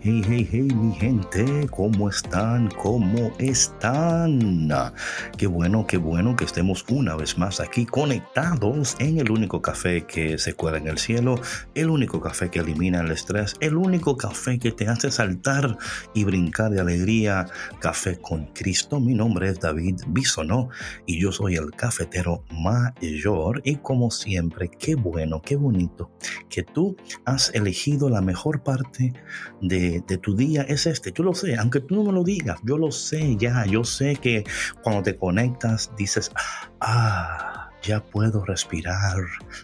Hey, hey, hey, mi gente, ¿cómo están? ¿Cómo están? Qué bueno, qué bueno que estemos una vez más aquí conectados en el único café que se cuela en el cielo, el único café que elimina el estrés, el único café que te hace saltar y brincar de alegría. Café con Cristo. Mi nombre es David Bisonó y yo soy el cafetero mayor. Y como siempre, qué bueno, qué bonito que tú has elegido la mejor parte de de, tu día es este. Yo lo sé, aunque tú no me lo digas, yo lo sé ya. Yo sé que cuando te conectas dices, ah, ya puedo respirar,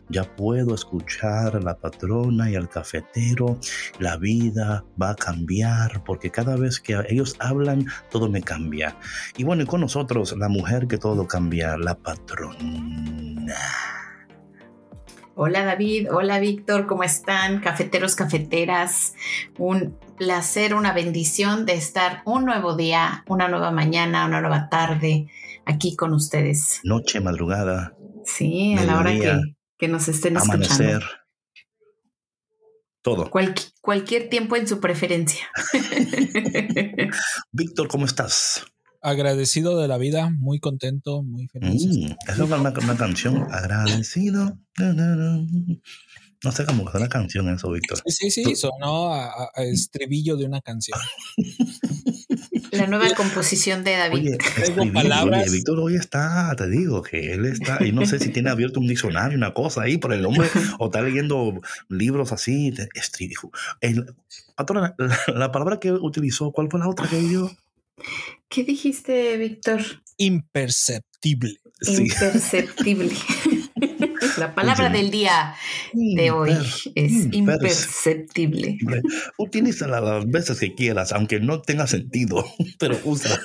ya puedo escuchar a la patrona y al cafetero. La vida va a cambiar porque cada vez que ellos hablan, todo me cambia. Y bueno, y con nosotros, la mujer que todo cambia, la patrona. Hola David, hola Víctor, ¿cómo están? Cafeteros, cafeteras, un placer, una bendición de estar un nuevo día, una nueva mañana, una nueva tarde aquí con ustedes. Noche, madrugada. Sí, a la hora que, nos estén amanecer, Todo. cualquier tiempo en su preferencia. Víctor, ¿cómo estás? agradecido de la vida, muy contento, muy feliz. Mm, es una, una, canción, agradecido. No sé cómo es una canción eso, Víctor. Sí, sí, sí, sonó a, estribillo de una canción. La nueva composición de David. Oye, palabras. Víctor hoy está, te digo, que él está, y no sé si tiene abierto un diccionario, una cosa ahí por el nombre, o está leyendo libros así, estribillo. El, patrona, la, palabra que utilizó, ¿cuál fue la otra que dio? ¿Qué dijiste, Víctor? Imperceptible. Imperceptible. La palabra del día de hoy es imperceptible. Utilízala las veces que quieras, aunque no tenga sentido, pero usa.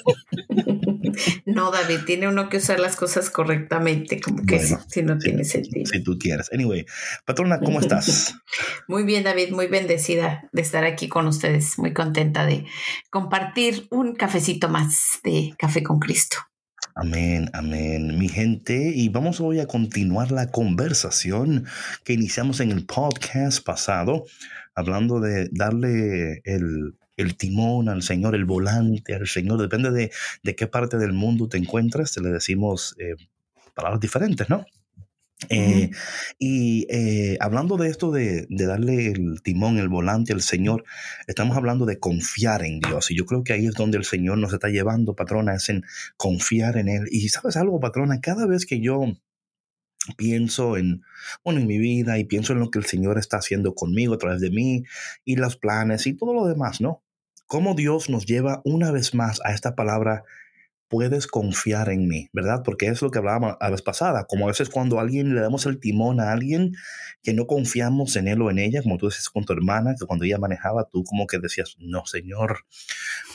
No, David, tiene uno que usar las cosas correctamente, como que si, no tiene sentido. Si tú quieres. Anyway, patrona, ¿cómo estás? Muy bien, David, muy bendecida de estar aquí con ustedes, muy contenta de compartir un cafecito más de Café con Cristo. Amén, amén, mi gente. Y vamos hoy a continuar la conversación que iniciamos en el podcast pasado, hablando de darle el, timón al Señor, el volante al Señor. Depende de, de qué parte del mundo te encuentres, te le decimos eh, palabras diferentes, ¿no? Eh, y eh, hablando de esto de, darle el timón, el volante al Señor, estamos hablando de confiar en Dios. Y yo creo que ahí es donde el Señor nos está llevando, patrona, es en confiar en Él. Y sabes algo, patrona, cada vez que yo pienso en, bueno, en mi vida y pienso en lo que el Señor está haciendo conmigo a través de mí y los planes y todo lo demás, ¿no? Cómo Dios nos lleva una vez más a esta palabra puedes confiar en mí, ¿verdad? Porque es lo que hablábamos la vez pasada, como a veces cuando a alguien le damos el timón a alguien que no confiamos en él o en ella, como tú decías con tu hermana, que cuando ella manejaba, tú como que decías, no, Señor,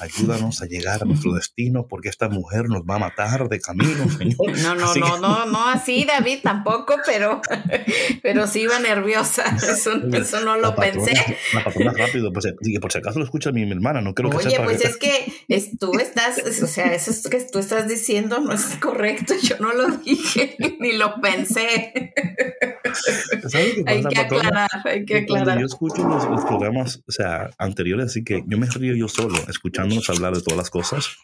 ayúdanos a llegar a nuestro destino porque esta mujer nos va a matar de camino, Señor. No, no, no, no, no así, David, tampoco, pero, pero sí iba nerviosa, eso, eso no lo pensé. La patrona rápido, pues, por si acaso lo escucha mi, mi hermana, no creo que Oye, pues es que tú estás, o sea, eso es que tú estás diciendo no es correcto, yo no lo dije, ni lo pensé. hay que aclarar, hay que aclarar. Yo escucho los, programas, o sea, anteriores, así que yo me río yo solo, escuchándonos hablar de todas las cosas.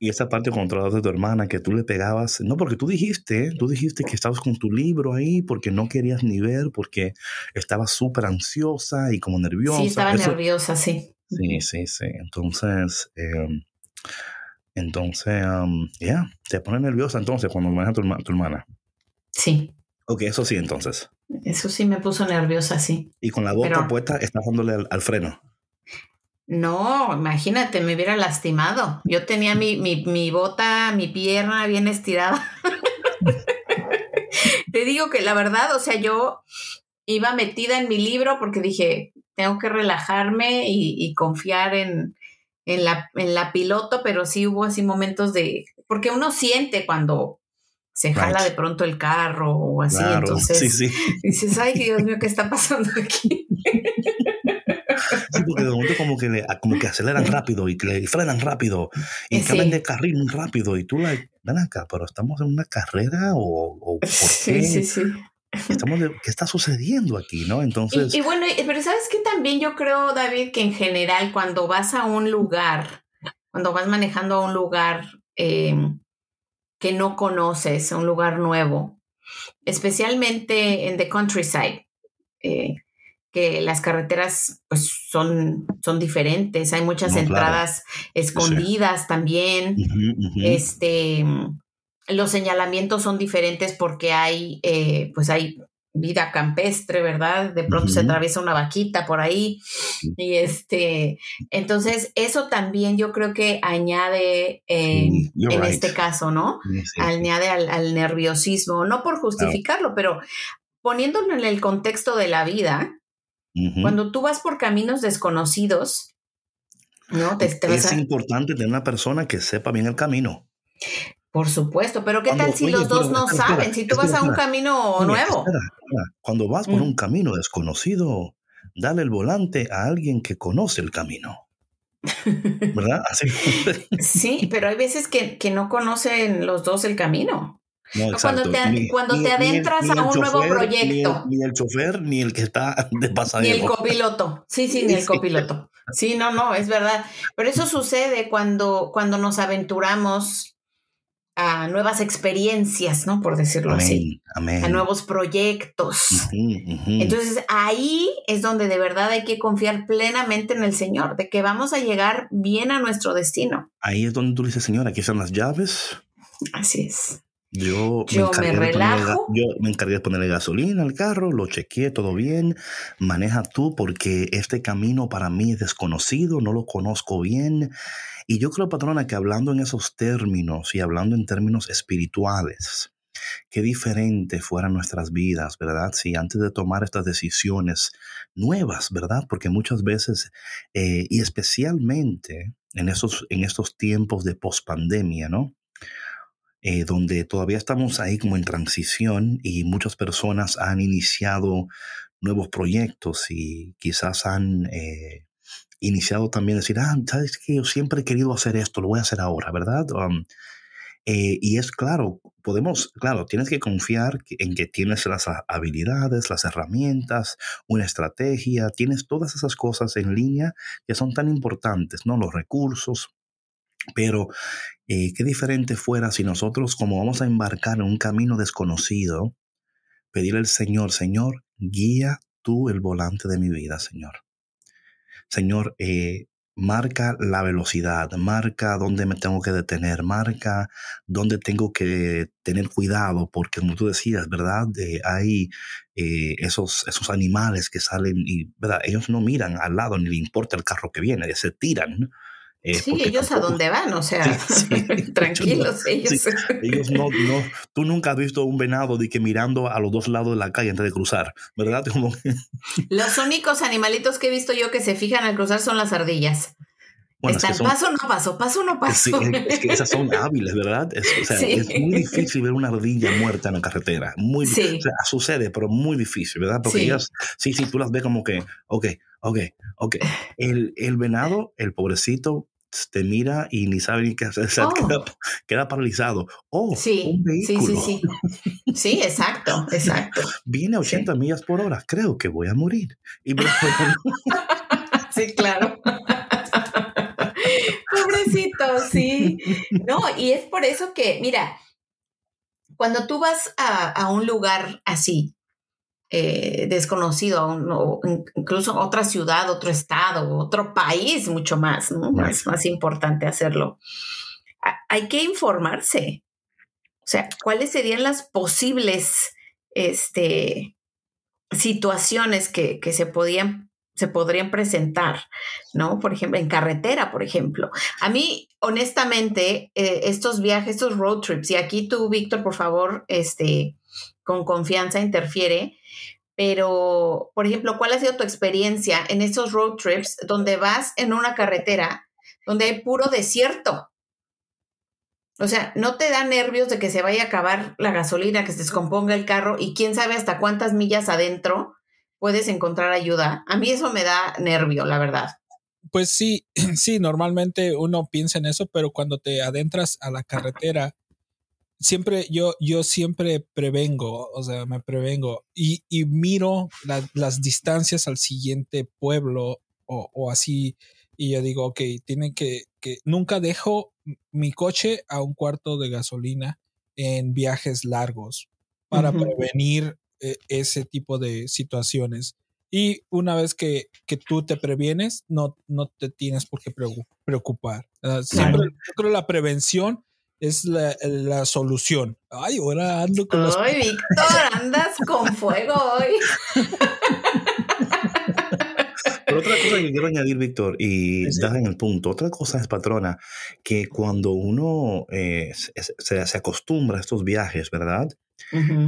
Y esa parte controlada de tu hermana que tú le pegabas, no, porque tú dijiste, tú dijiste que estabas con tu libro ahí porque no querías ni ver, porque estabas súper ansiosa y como nerviosa. Sí, estaba nerviosa, sí. Sí, sí, sí. Entonces, eh, entonces, ya, te pone nerviosa entonces cuando maneja tu, tu hermana. Sí. Ok, eso sí, entonces. Eso sí me puso nerviosa, sí. Y con la bota Pero- puesta, estás dándole al, al freno. No, imagínate, me hubiera lastimado. Yo tenía mi, mi, mi bota, mi pierna bien estirada. Te digo que la verdad, o sea, yo iba metida en mi libro porque dije, tengo que relajarme y, y confiar en, en, la, en la piloto, pero sí hubo así momentos de, porque uno siente cuando se jala Right. de pronto el carro o así, claro, entonces sí, sí. dices, ay Dios mío, ¿qué está pasando aquí? Sí, porque de momento como que, le- como que aceleran rápido y que le frenan rápido y Sí. cambian de carril rápido y tú la ven acá, pero estamos en una carrera o, o por qué Sí, sí, sí. estamos de- qué está sucediendo aquí, ¿no? Entonces, Y, y bueno, pero sabes que también yo creo, David, que en general cuando vas a un lugar, cuando vas manejando a un lugar eh, que no conoces, a un lugar nuevo, especialmente en the countryside, eh, que las carreteras pues son, son diferentes, hay muchas No, claro. entradas escondidas también este los señalamientos son diferentes porque hay eh, pues hay vida campestre, ¿verdad? De pronto se atraviesa una vaquita por ahí y este entonces eso también yo creo que añade eh, Sí, en right. este caso, ¿no? sí, sí. Añade al, al nerviosismo, no por justificarlo, pero poniéndolo en el contexto de la vida, cuando tú vas por caminos desconocidos, ¿no? Te, te es a- importante tener una persona que sepa bien el camino. Por supuesto, pero ¿qué Cuando- tal si oye, los dos no espera, espera, saben? Si tú espera, vas a un camino nuevo. Cuando vas por Mm. un camino desconocido, dale el volante a alguien que conoce el camino. ¿Verdad? Así. Sí, pero hay veces que, que no conocen los dos el camino. No, cuando te- cuando te adentras a el un nuevo proyecto. Ni el, ni el chofer, ni el que está de Ni pasajero. el copiloto. Sí, sí, ni el copiloto. Sí, no, no, es verdad. Pero eso sucede cuando, cuando nos aventuramos a nuevas experiencias, ¿no? Por decirlo así. Amén, amén. A nuevos proyectos. Ujú, ujú. Entonces ahí es donde de verdad hay que confiar plenamente en el Señor, de que vamos a llegar bien a nuestro destino. Ahí es donde tú dices, Señor, aquí están las llaves. Así es. Yo, Yo me ponerle ga- relajo. yo me encargué de ponerle gasolina al carro, lo chequeé todo bien. Maneja tú porque este camino para mí es desconocido, no lo conozco bien. Y yo creo, patrona, que hablando en esos términos y hablando en términos espirituales, qué diferente fueran nuestras vidas, ¿verdad? Si antes de tomar estas decisiones nuevas, ¿verdad? Porque muchas veces, eh, y especialmente en, en estos tiempos de pospandemia, ¿no? eh, donde todavía estamos ahí como en transición y muchas personas han iniciado nuevos proyectos y quizás han eh, iniciado también decir, ah, sabes que yo siempre he querido hacer esto, lo voy a hacer ahora, ¿verdad? Um, eh, y es claro, podemos, claro, tienes que confiar en que tienes las ha- habilidades, las herramientas, una estrategia, tienes todas esas cosas en línea que son tan importantes, ¿no? Los recursos, pero eh, qué diferente fuera si nosotros, como vamos a embarcar en un camino desconocido, pedirle al Señor, Señor, guía tú el volante de mi vida, Señor. Señor, eh, marca la velocidad, marca dónde me tengo que detener, marca dónde tengo que tener cuidado, porque como tú decías, ¿verdad? Eh, hay eh, esos, esos animales que salen y, ¿verdad? Ellos no miran al lado ni le importa el carro que viene, se tiran. Eh, Sí, ellos a tampoco- dónde van, o sea, Sí, sí. tranquilos ellos. Sí, ellos no, no, tú nunca has visto un venado de que mirando a los dos lados de la calle antes de cruzar, ¿verdad? Como Los únicos animalitos que he visto yo que se fijan al cruzar son las ardillas. bueno, es Están que son, paso, no paso, paso, no sí, paso. es que esas son hábiles, ¿verdad? Es, o sea, Sí. es muy difícil ver una ardilla muerta en la carretera. Muy, Sí. o sea, sucede, pero muy difícil, ¿verdad? Porque Sí. ellas, sí, sí, tú las ves como que, ok, ok, ok. El, el venado, el pobrecito, te mira y ni sabe ni qué hacer, Oh. queda, queda paralizado. Oh, Sí, un sí, vehículo. sí, sí. Sí, exacto, exacto. viene a 80 millas por hora, creo que voy a morir. Y Sí, claro. Pobrecito, sí. No, y es por eso que, mira, cuando tú vas a, a un lugar así, eh, desconocido, o in- incluso otra ciudad, otro estado, otro país, mucho más, ¿no? Right. Es más importante hacerlo. Ha- Hay que informarse. O sea, ¿cuáles serían las posibles, este, situaciones que, que se podían se podrían presentar, ¿no? Por ejemplo, en carretera, por ejemplo. A mí, honestamente, eh, estos viajes, estos road trips, y aquí tú, Víctor, por favor, este, con confianza interfiere, pero, por ejemplo, ¿cuál ha sido tu experiencia en estos road trips donde vas en una carretera donde hay puro desierto? O sea, ¿no te da nervios de que se vaya a acabar la gasolina, que se descomponga el carro y quién sabe hasta cuántas millas adentro puedes encontrar ayuda? A mí eso me da nervio, la verdad. Pues sí, sí, normalmente uno piensa en eso, pero cuando te adentras a la carretera, siempre, yo, yo siempre prevengo, o sea, me prevengo y, y miro las distancias al siguiente pueblo o, o, así. Y yo digo, ok, tienen que, que nunca dejo mi coche a un cuarto de gasolina en viajes largos para prevenir eh, ese tipo de situaciones. Y una vez que, que, tú te previenes, no, no te tienes por qué preocupar. siempre yo creo la prevención es la, la, solución. Ay, ahora ando con Ay, Víctor, andas con fuego hoy. Pero otra cosa que quiero añadir, Víctor, y das en el punto, otra cosa es, patrona, que cuando uno eh, se, se, acostumbra a estos viajes, ¿verdad?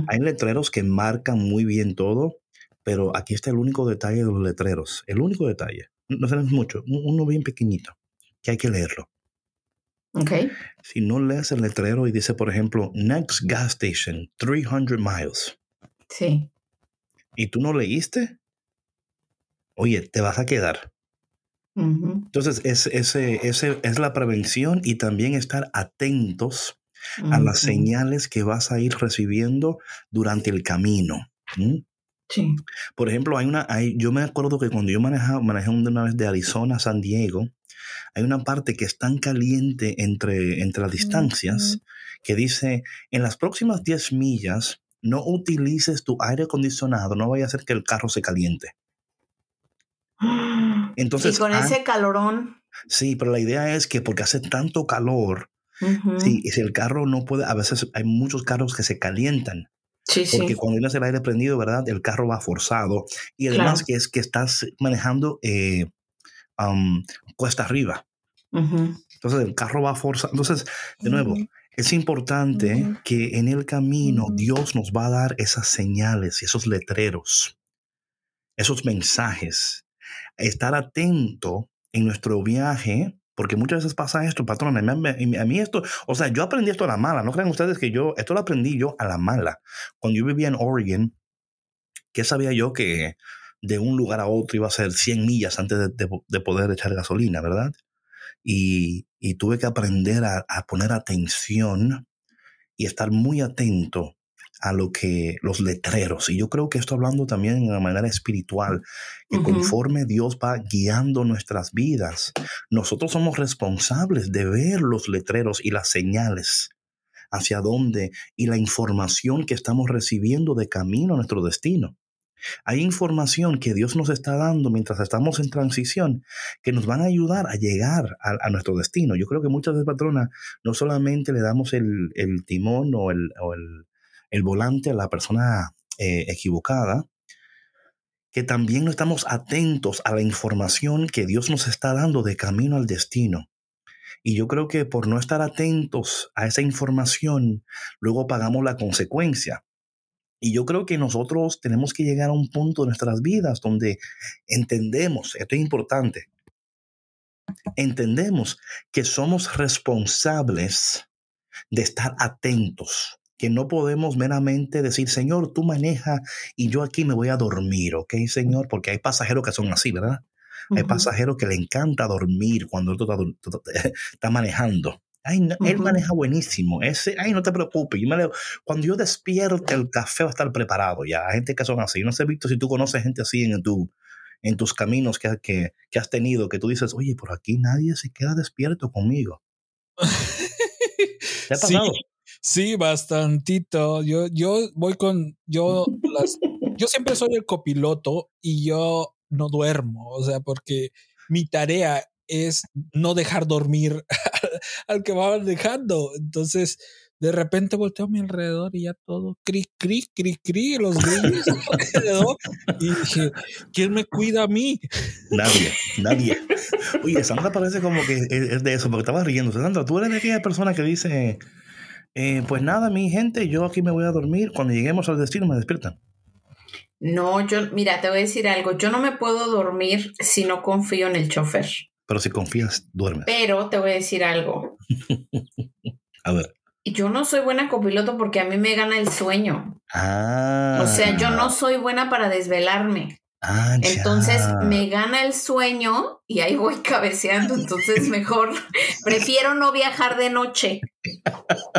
Hay letreros que marcan muy bien todo, pero aquí está el único detalle de los letreros, el único detalle. No tenemos mucho, uno bien pequeñito, que hay que leerlo. Okay. Si no lees el letrero y dice, por ejemplo, next gas station, 300 miles. Sí. Y tú no leíste, oye, te vas a quedar. Entonces, es, ese, ese, es la prevención y también estar atentos a las señales que vas a ir recibiendo durante el camino. Sí. Por ejemplo, hay una, hay, yo me acuerdo que cuando yo manejaba, manejé una vez de Arizona a San Diego, hay una parte que es tan caliente entre, entre las distancias que dice, en las próximas 10 millas, no utilices tu aire acondicionado, no vaya a hacer que el carro se caliente. Entonces, y con ese calorón. Sí, pero la idea es que porque hace tanto calor, sí, y si el carro no puede, a veces hay muchos carros que se calientan. Sí, porque cuando tienes el aire prendido, ¿verdad? El carro va forzado. Y además que es que estás manejando eh, cuesta arriba. Entonces el carro va forzado. Entonces, de nuevo, es importante que en el camino Dios nos va a dar esas señales y esos letreros, esos mensajes. Estar atento en nuestro viaje porque muchas veces pasa esto, patrón. A mí, esto, o sea, yo aprendí esto a la mala. No crean ustedes que yo, esto lo aprendí yo a la mala. Cuando yo vivía en Oregon, ¿qué sabía yo que de un lugar a otro iba a ser 100 millas antes de, poder echar gasolina, verdad? Y, tuve que aprender a, a poner atención y estar muy atento a lo que los letreros. Y yo creo que esto hablando también de una manera espiritual, que conforme Dios va guiando nuestras vidas, nosotros somos responsables de ver los letreros y las señales hacia dónde y la información que estamos recibiendo de camino a nuestro destino. Hay información que Dios nos está dando mientras estamos en transición que nos van a ayudar a llegar a, nuestro destino. Yo creo que muchas veces, patrona, no solamente le damos el, timón o el, el volante a la persona eh, equivocada, que también no estamos atentos a la información que Dios nos está dando de camino al destino. Y yo creo que por no estar atentos a esa información, luego pagamos la consecuencia. Y yo creo que nosotros tenemos que llegar a un punto de nuestras vidas donde entendemos, esto es importante, entendemos que somos responsables de estar atentos que no podemos meramente decir, Señor, tú maneja y yo aquí me voy a dormir, ¿ok, Señor? Porque hay pasajeros que son así, ¿verdad? Hay pasajeros que le encanta dormir cuando él está, manejando. Ay, Él maneja buenísimo. Ese, ay, no te preocupes. Yo me cuando yo despierte, el café va a estar preparado ya. Hay gente que son así. No sé, Víctor, si tú conoces gente así en, tu, en tus caminos que, que, que has tenido, que tú dices, oye, por aquí nadie se queda despierto conmigo. ¿Te ha pasado? Sí, bastantito. Yo, yo voy con, yo, las, yo siempre soy el copiloto y yo no duermo, o sea, porque mi tarea es no dejar dormir al que va manejando. Entonces, De repente volteo a mi alrededor y ya todo cri, cri, cri, cri, los grillos alrededor. Y dije, ¿quién me cuida a mí? Nadie, nadie. Oye, Sandra parece como que es de eso, porque estaba riendo. Sandra, tú eres de aquella persona que dice, eh, pues nada, mi gente, yo aquí me voy a dormir. Cuando lleguemos al destino me despiertan. No, yo, mira, te voy a decir algo. Yo no me puedo dormir si no confío en el chofer. Pero si confías, duermes. Pero te voy a decir algo. a ver yo no soy buena copiloto porque a mí me gana el sueño. Ah. O sea, yo no soy buena para desvelarme. Ah, entonces me gana el sueño y ahí voy cabeceando. Entonces mejor prefiero no viajar de noche.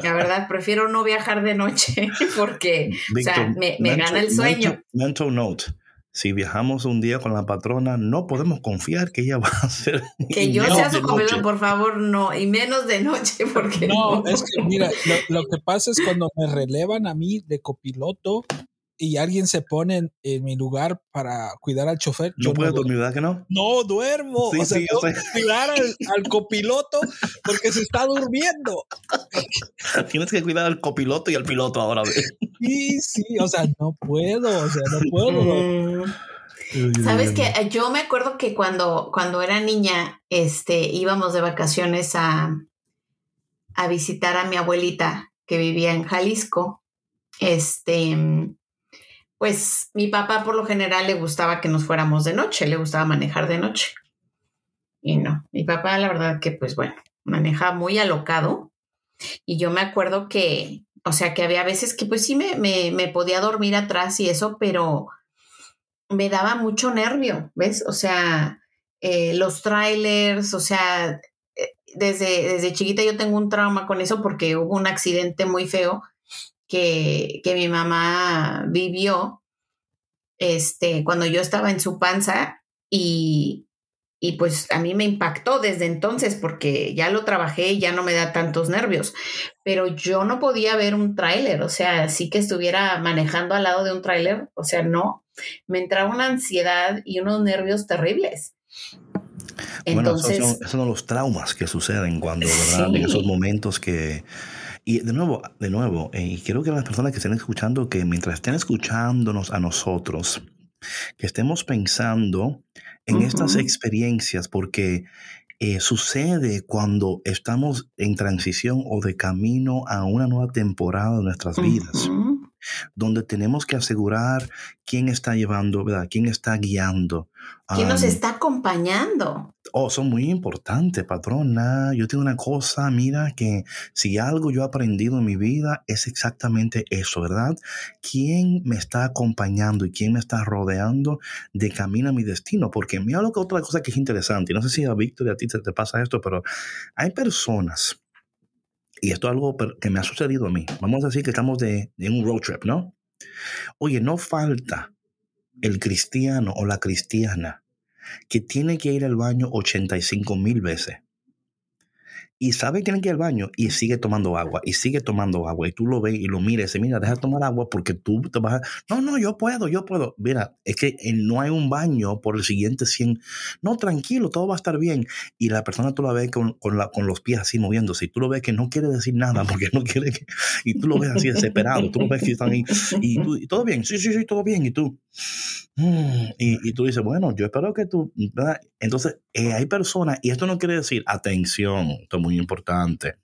La verdad, prefiero no viajar de noche porque o sea, me, gana el sueño. mental note si viajamos un día con la patrona, no podemos confiar que ella va a hacer. Que yo sea su comedor, por favor, no, y menos de noche, porque. No, es que mira, lo, que pasa es cuando me relevan a mí de copiloto y alguien se pone en, mi lugar para cuidar al chofer. No puedes dormir, ¿verdad que no? No duermo. o sea, tengo que cuidar al, copiloto porque se está durmiendo. Tienes que cuidar al copiloto y al piloto ahora. Sí, sí, o sea, no puedo, o sea, no puedo. Sabes que yo me acuerdo que cuando, cuando era niña, este, íbamos de vacaciones a, a visitar a mi abuelita que vivía en Jalisco. Este, pues mi papá por lo general le gustaba que nos fuéramos de noche, le gustaba manejar de noche. Y no, mi papá la verdad que pues bueno, maneja muy alocado. Y yo me acuerdo que, o sea, que había veces que pues sí me, me, podía dormir atrás y eso, pero me daba mucho nervio, ¿ves? O sea, eh, los trailers, o sea, eh, desde, desde chiquita yo tengo un trauma con eso porque hubo un accidente muy feo que, mi mamá vivió este, cuando yo estaba en su panza y, y pues a mí me impactó desde entonces porque ya lo trabajé y ya no me da tantos nervios, pero yo no podía ver un tráiler, o sea, sí que estuviera manejando al lado de un tráiler, o sea, no, me entraba una ansiedad y unos nervios terribles. Entonces, bueno, esos son, los traumas que suceden cuando, ¿verdad? En esos momentos que y de nuevo, de nuevo, eh, y quiero que las personas que estén escuchando, que mientras estén escuchándonos a nosotros, que estemos pensando en estas experiencias, porque eh, sucede cuando estamos en transición o de camino a una nueva temporada de nuestras vidas donde tenemos que asegurar quién está llevando, ¿verdad? ¿Quién está guiando? ¿Quién nos está acompañando? Oh, son muy importantes, patrona. Yo tengo una cosa, mira, que si algo yo he aprendido en mi vida es exactamente eso, ¿verdad? ¿Quién me está acompañando y quién me está rodeando de camino a mi destino? Porque mira lo que otra cosa que es interesante, y no sé si a Víctor y a ti te pasa esto, pero hay personas y esto es algo que me ha sucedido a mí. Vamos a decir que estamos de, en un road trip, ¿no? Oye, no falta el cristiano o la cristiana que tiene que ir al baño 85 mil veces y sabe que tiene que ir al baño y sigue tomando agua y sigue tomando agua y tú lo ves y lo miras y dices, mira, deja de tomar agua porque tú te vas a... No, no, yo puedo, yo puedo. Mira, es que eh, no hay un baño por el siguiente 100. No, tranquilo, todo va a estar bien. Y la persona tú la ves con, con, la, con los pies así moviéndose y tú lo ves que no quiere decir nada porque no quiere que... Y tú lo ves así desesperado, tú lo ves que están ahí y, tú, todo bien, sí, sí, sí, todo bien. Y tú... Y, y, tú dices, bueno, yo espero que tú, ¿verdad? Entonces, eh, hay personas, y esto no quiere decir, atención, es muy importante,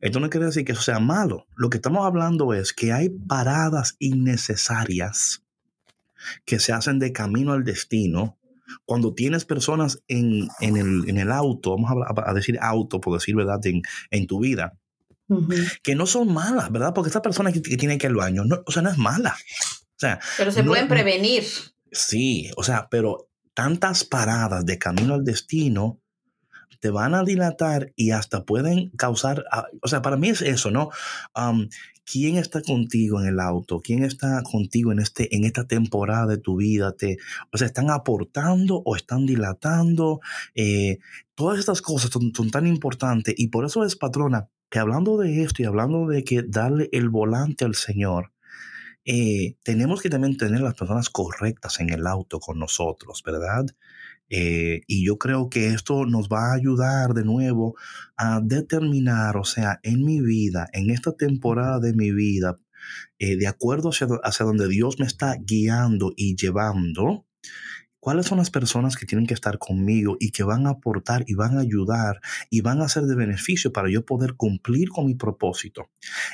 esto no quiere decir que eso sea malo. Lo que estamos hablando es que hay paradas innecesarias que se hacen de camino al destino. Cuando tienes personas en, en, el, en el, auto, vamos a, a, decir auto, por decir verdad, en, en tu vida, que no son malas, ¿verdad? Porque esta persona que, tiene que ir al baño, no, o sea, no es mala. O sea, pero se pueden prevenir. Sí, o sea, pero tantas paradas de camino al destino te van a dilatar y hasta pueden causar, ah, o sea, para mí es eso, ¿no? ¿Quién está contigo en el auto? ¿Quién está contigo en, este, en esta temporada de tu vida? Te, o sea, ¿están aportando o están dilatando? Eh, todas estas cosas son, son tan importantes y por eso es, patrona, que hablando de esto y hablando de que darle el volante al Señor, eh, tenemos que también tener las personas correctas en el auto con nosotros, ¿verdad? Eh, y yo creo que esto nos va a ayudar de nuevo a determinar, o sea, en mi vida, en esta temporada de mi vida, eh, de acuerdo hacia, hacia donde Dios me está guiando y llevando, cuáles son las personas que tienen que estar conmigo y que van a aportar y van a ayudar y van a ser de beneficio para yo poder cumplir con mi propósito.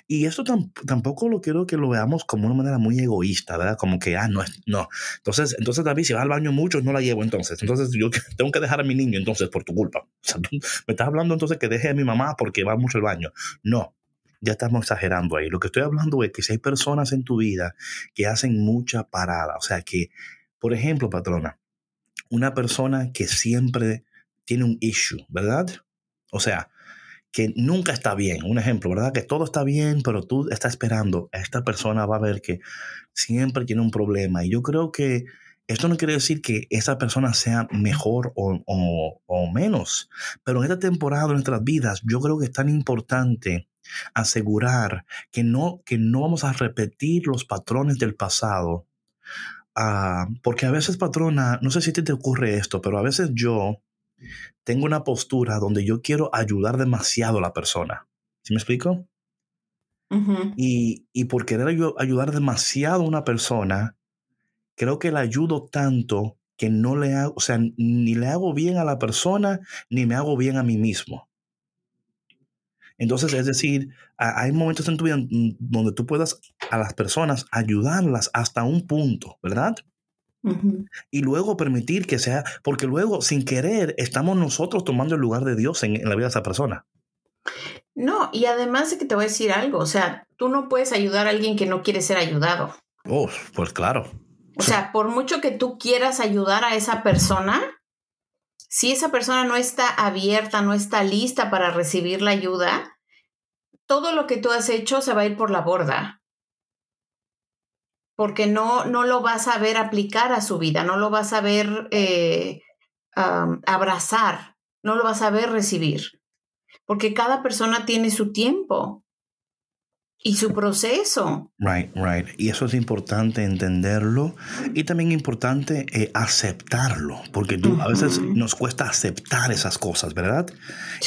Y esto tampoco lo quiero que lo veamos como una manera muy egoísta, ¿verdad? Como que, ah, no, no. Entonces, entonces David, si va al baño mucho, no la llevo entonces. Entonces yo tengo que dejar a mi niño entonces por tu culpa. me estás hablando entonces que deje a mi mamá porque va mucho al baño. No, ya estamos exagerando ahí. Lo que estoy hablando es que si hay personas en tu vida que hacen mucha parada, o sea, que, por ejemplo, patrona, una persona que siempre tiene un issue, ¿verdad? O sea, que nunca está bien. Un ejemplo, ¿verdad? Que todo está bien, pero tú estás esperando. Esta persona va a ver que siempre tiene un problema. Y yo creo que esto no quiere decir que esa persona sea mejor o, o, menos, pero en esta temporada de nuestras vidas yo creo que es tan importante asegurar que no, que no vamos a repetir los patrones del pasado Ah, porque a veces, patrona, no sé si te, te ocurre esto, pero a veces yo tengo una postura donde yo quiero ayudar demasiado a la persona. ¿Sí me explico? y, y, por querer ayudar demasiado a una persona, creo que la ayudo tanto que no le hago, o sea, ni le hago bien a la persona, ni me hago bien a mí mismo. Entonces, es decir, hay momentos en tu vida donde tú puedas a las personas ayudarlas hasta un punto, ¿verdad? Y luego permitir que sea, porque luego sin querer estamos nosotros tomando el lugar de Dios en, la vida de esa persona. No, y además de que te voy a decir algo, o sea, tú no puedes ayudar a alguien que no quiere ser ayudado. Oh, pues claro. O sea, por mucho que tú quieras ayudar a esa persona, si esa persona no está abierta, no está lista para recibir la ayuda, todo lo que tú has hecho se va a ir por la borda. Porque no, no lo vas a ver aplicar a su vida, no lo vas a ver eh, abrazar, no lo vas a ver recibir. Porque cada persona tiene su tiempo y su proceso. Right, right. Y eso es importante entenderlo y también importante eh, aceptarlo, porque tú, a veces nos cuesta aceptar esas cosas, ¿verdad?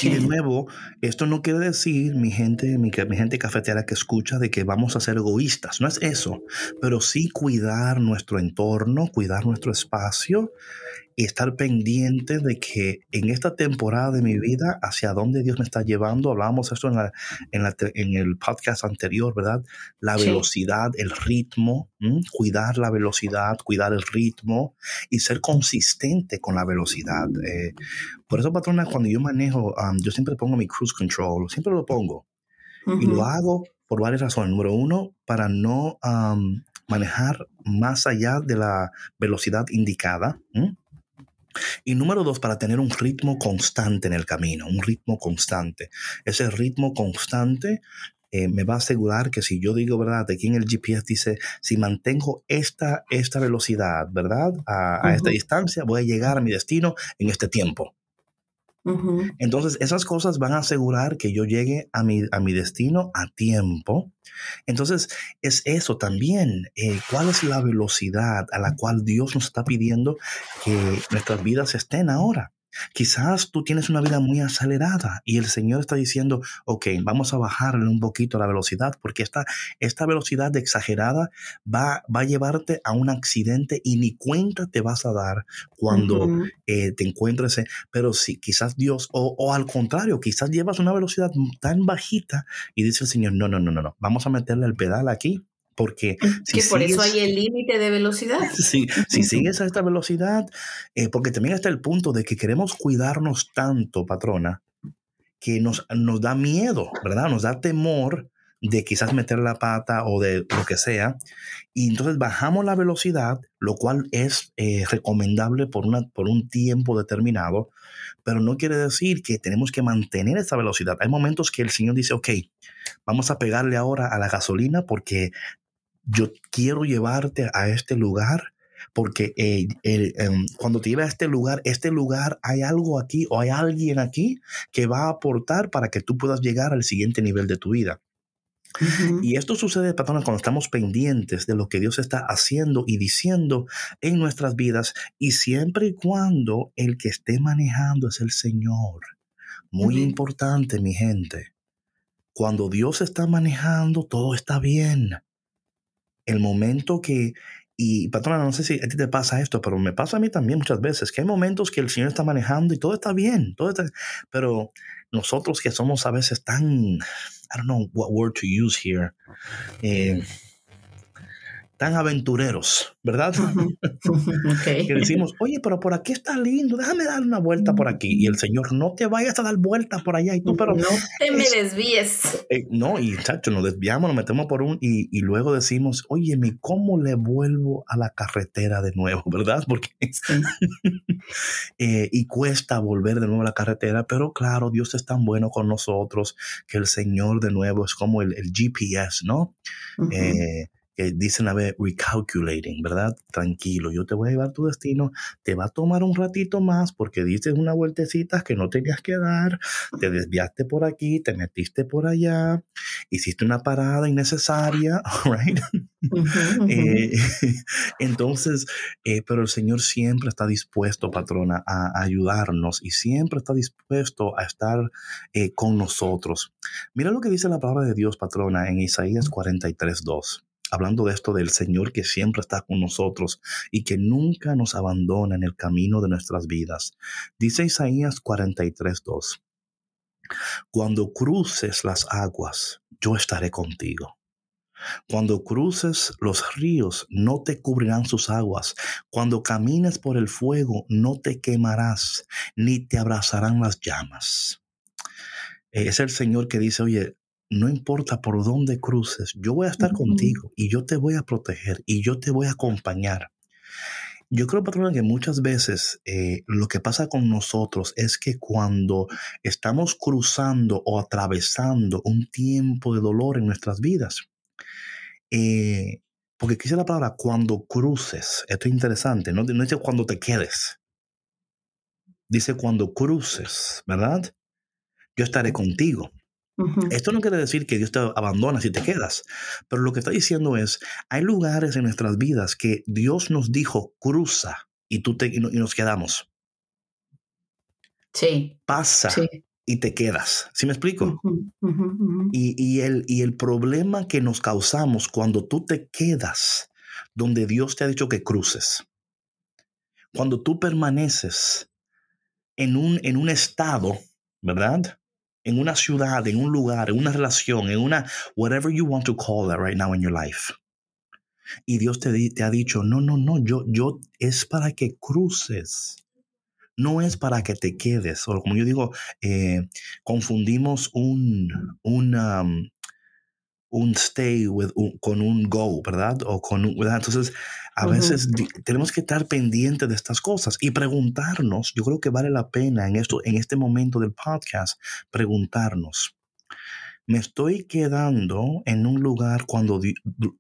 Y de nuevo, esto no quiere decir, mi gente, mi, mi gente cafetera que escucha, de que vamos a ser egoístas, no es eso, pero sí cuidar nuestro entorno, cuidar nuestro espacio y estar pendiente de que en esta temporada de mi vida, hacia dónde Dios me está llevando, hablábamos esto en, la, en, la, en el podcast anterior, ¿verdad? La velocidad, el ritmo, cuidar la velocidad, cuidar el ritmo y ser consistente con la velocidad. Eh, por eso, patrona, cuando yo manejo, yo siempre pongo mi cruise control, siempre lo pongo. Y lo hago por varias razones. Número uno, para no manejar más allá de la velocidad indicada. Y número dos, para tener un ritmo constante en el camino, un ritmo constante. Ese ritmo constante eh, me va a asegurar que si yo digo, ¿verdad? Aquí en el GPS dice, si mantengo esta, esta velocidad, ¿verdad? A, esta distancia, voy a llegar a mi destino en este tiempo. Entonces, esas cosas van a asegurar que yo llegue a mi, a mi destino a tiempo. Entonces, es eso también. Eh, ¿Cuál es la velocidad a la cual Dios nos está pidiendo que nuestras vidas estén ahora? Quizás tú tienes una vida muy acelerada y el Señor está diciendo, ok, vamos a bajarle un poquito la velocidad porque esta, esta velocidad exagerada va, va a llevarte a un accidente y ni cuenta te vas a dar cuando eh, te encuentres. pero si quizás Dios, o, o, al contrario, quizás llevas una velocidad tan bajita y dice el Señor, no, no, no, no, no, vamos a meterle el pedal aquí porque si que por eso hay el límite de velocidad. Sí, si sigues a esta velocidad, eh, porque también está el punto de que queremos cuidarnos tanto, patrona, que nos, nos da miedo, ¿verdad? Nos da temor de quizás meter la pata o de lo que sea. Y entonces bajamos la velocidad, lo cual es eh, recomendable por, una, por un tiempo determinado, pero no quiere decir que tenemos que mantener esa velocidad. Hay momentos que el Señor dice, ok, vamos a pegarle ahora a la gasolina porque yo quiero llevarte a este lugar porque eh, em, cuando te lleve a este lugar, este lugar hay algo aquí o hay alguien aquí que va a aportar para que tú puedas llegar al siguiente nivel de tu vida. Y esto sucede, patrona, cuando estamos pendientes de lo que Dios está haciendo y diciendo en nuestras vidas y siempre y cuando el que esté manejando es el Señor. Muy importante, mi gente. Cuando Dios está manejando, todo está bien. El momento que y patrona, no sé si a ti te pasa esto, pero me pasa a mí también muchas veces, que hay momentos que el Señor está manejando y todo está bien, todo está, pero nosotros que somos a veces tan, I don't know what word to use here, eh, tan aventureros, ¿verdad? que decimos, oye, pero por aquí está lindo, déjame dar una vuelta por aquí. Y el Señor, no te vayas a dar vuelta por allá. Y tú, pero. No te me desvíes. Eh, no, y chacho, nos desviamos, nos metemos por un. Y, y luego decimos, oye, ¿cómo le vuelvo a la carretera de nuevo, verdad? Porque. eh, y cuesta volver de nuevo a la carretera, pero claro, Dios es tan bueno con nosotros que el Señor de nuevo es como el, el GPS, ¿no? eh, que dicen a ver, recalculating, ¿verdad? Tranquilo, yo te voy a llevar a tu destino, te va a tomar un ratito más porque dices una vueltecita que no tenías que dar, te desviaste por aquí, te metiste por allá, hiciste una parada innecesaria, right? Eh, entonces, eh, pero el Señor siempre está dispuesto, patrona, a ayudarnos y siempre está dispuesto a estar eh, con nosotros. Mira lo que dice la palabra de Dios, patrona, en Isaías 43, 2 hablando de esto del Señor que siempre está con nosotros y que nunca nos abandona en el camino de nuestras vidas. Dice Isaías 43.2, Cuando cruces las aguas, yo estaré contigo. Cuando cruces los ríos, no te cubrirán sus aguas. Cuando camines por el fuego, no te quemarás, ni te abrazarán las llamas. Es el Señor que dice, oye, no importa por dónde cruces, yo voy a estar contigo y yo te voy a proteger y yo te voy a acompañar. Yo creo, patrona, que muchas veces eh, lo que pasa con nosotros es que cuando estamos cruzando o atravesando un tiempo de dolor en nuestras vidas, eh, porque quise la palabra cuando cruces, esto es interesante, no, no dice cuando te quedes, dice cuando cruces, ¿verdad? Yo estaré contigo. Esto no quiere decir que Dios te abandona si te quedas, pero lo que está diciendo es, hay lugares en nuestras vidas que Dios nos dijo, cruza y, tú te, y, nos quedamos. Sí. Pasa y te quedas. ¿Sí me explico? Y, y, el, y el problema que nos causamos cuando tú te quedas donde Dios te ha dicho que cruces, cuando tú permaneces en un, en un estado, ¿verdad? En una ciudad, en un lugar, en una relación, en una, whatever you want to call it right now in your life. Y Dios te, te ha dicho, no, no, no, yo, yo es para que cruces. No es para que te quedes. O como yo digo, eh, confundimos un, un, um, un stay with, con un go, ¿verdad? O con Entonces, a veces tenemos que estar pendientes de estas cosas y preguntarnos, yo creo que vale la pena en, esto, en este momento del podcast, preguntarnos, ¿me estoy quedando en un lugar cuando,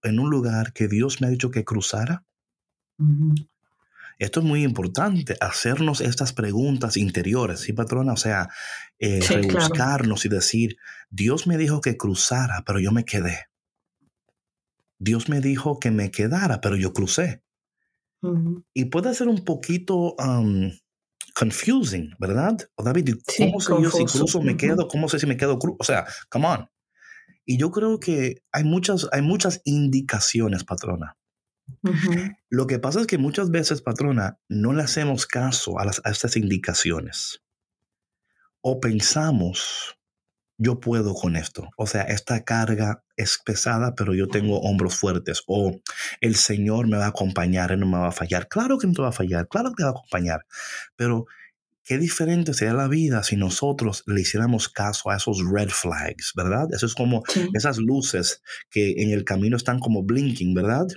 en un lugar que Dios me ha dicho que cruzara? Esto es muy importante, hacernos estas preguntas interiores, ¿sí, patrona? O sea, eh, rebuscarnos y decir, Dios me dijo que cruzara, pero yo me quedé. Dios me dijo que me quedara, pero yo crucé. Y puede ser un poquito um, confusing, ¿verdad? O David, ¿cómo sé yo si cruzo me quedo? ¿Cómo sé si me quedo cruzo? O sea, come on. Y yo creo que hay muchas, hay muchas indicaciones, patrona. Lo que pasa es que muchas veces, patrona, no le hacemos caso a, las, a estas indicaciones. O pensamos, yo puedo con esto. O sea, esta carga es pesada, pero yo tengo hombros fuertes. O el Señor me va a acompañar, Él no me va a fallar. Claro que no te va a fallar, claro que te va a acompañar. Pero qué diferente sería la vida si nosotros le hiciéramos caso a esos red flags, ¿verdad? Eso es como esas luces que en el camino están como blinking, ¿verdad?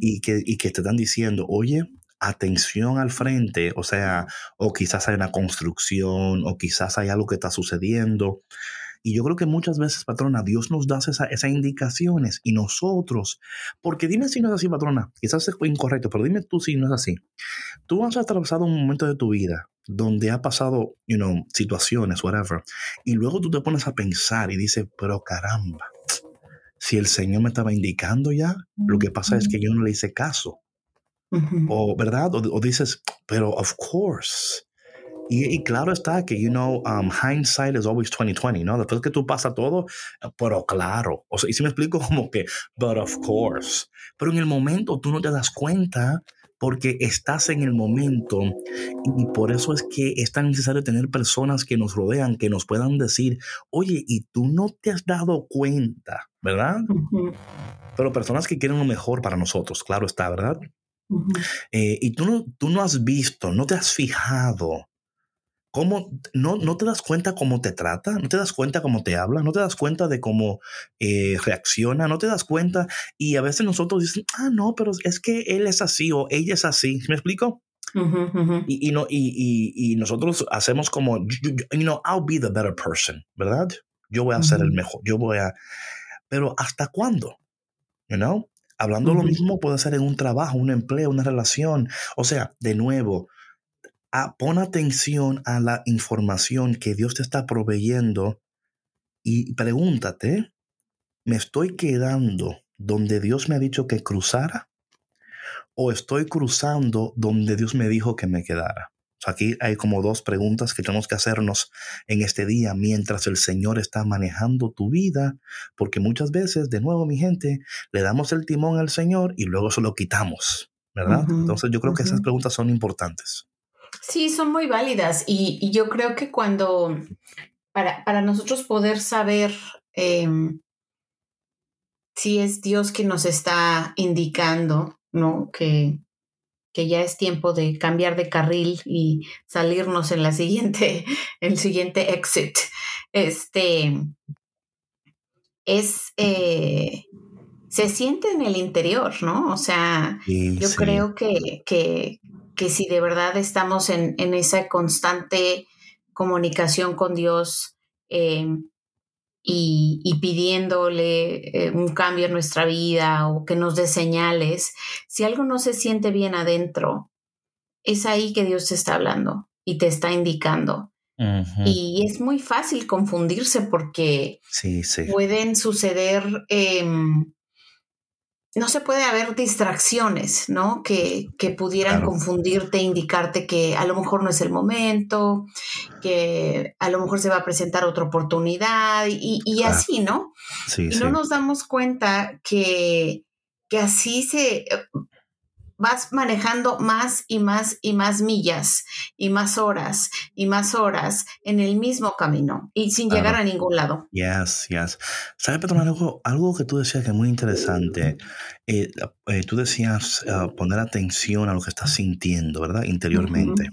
Y, que, y que te están diciendo, oye, atención al frente, o sea, o quizás hay una construcción, o quizás hay algo que está sucediendo. Y yo creo que muchas veces, patrona, Dios nos da esas indicaciones y nosotros, porque dime si no es así, patrona, quizás es incorrecto, pero dime tú si no es así. Tú has atravesado un momento de tu vida donde ha pasado, you know, situaciones, whatever, y luego tú te pones a pensar y dices, pero caramba, si el Señor me estaba indicando ya, lo que pasa es que yo no le hice caso. O, ¿verdad? O, dices, pero of course. Y, claro está que, you know, um, hindsight is always 2020, ¿no? Después que tú pasas todo, pero claro. O sea, y si me explico como que, but of course. Pero en el momento tú no te das cuenta porque estás en el momento y por eso es que es tan necesario tener personas que nos rodean, que nos puedan decir, oye, y tú no te has dado cuenta, ¿verdad? Pero personas que quieren lo mejor para nosotros, claro está, ¿verdad? Eh, y tú no, tú no has visto, no te has fijado ¿Cómo, no, no te das cuenta cómo te trata? ¿No te das cuenta cómo te habla? ¿No te das cuenta de cómo eh, reacciona? ¿No te das cuenta? Y a veces nosotros dicen, ah, no, pero es que él es así o ella es así. ¿Me explico? Y, y, no, y, y, nosotros hacemos como, you, know, I'll be the better person, ¿verdad? Yo voy a ser el mejor, yo voy a... Pero ¿hasta cuándo? You know? Hablando lo mismo puede ser en un trabajo, un empleo, una relación. O sea, de nuevo, Ah, pon atención a la información que Dios te está proveyendo y pregúntate, ¿me estoy quedando donde Dios me ha dicho que cruzara? ¿O estoy cruzando donde Dios me dijo que me quedara? Aquí hay como dos preguntas que tenemos que hacernos en este día mientras el Señor está manejando tu vida, porque muchas veces, de nuevo mi gente, le damos el timón al Señor y luego se lo quitamos, ¿verdad? Entonces yo creo que esas preguntas son importantes. Sí, son muy válidas y, yo creo que cuando, para, nosotros poder saber em, si es Dios que nos está indicando, ¿no? Que, que ya es tiempo de cambiar de carril y salirnos en la siguiente, el siguiente exit. Este es eh, se siente en el interior, ¿no? O sea, yo creo que, que, que si de verdad estamos en, esa constante comunicación con Dios eh, y, pidiéndole eh, un cambio en nuestra vida o que nos dé señales, si algo no se siente bien adentro, es ahí que Dios te está hablando y te está indicando. Y es muy fácil confundirse porque pueden suceder em, no se puede haber distracciones, ¿no? Que, pudieran confundirte, indicarte que a lo mejor no es el momento, que a lo mejor se va a presentar otra oportunidad y, así, ¿no? y no nos damos cuenta que, que así se vas manejando más y más y más millas y más horas y más horas en el mismo camino y sin llegar a ningún lado. Yes, yes. ¿Sabes, Pedro? Algo, algo que tú decías que es muy interesante. Eh, eh, tú decías ah, poner atención a lo que estás sintiendo, ¿verdad? Interiormente.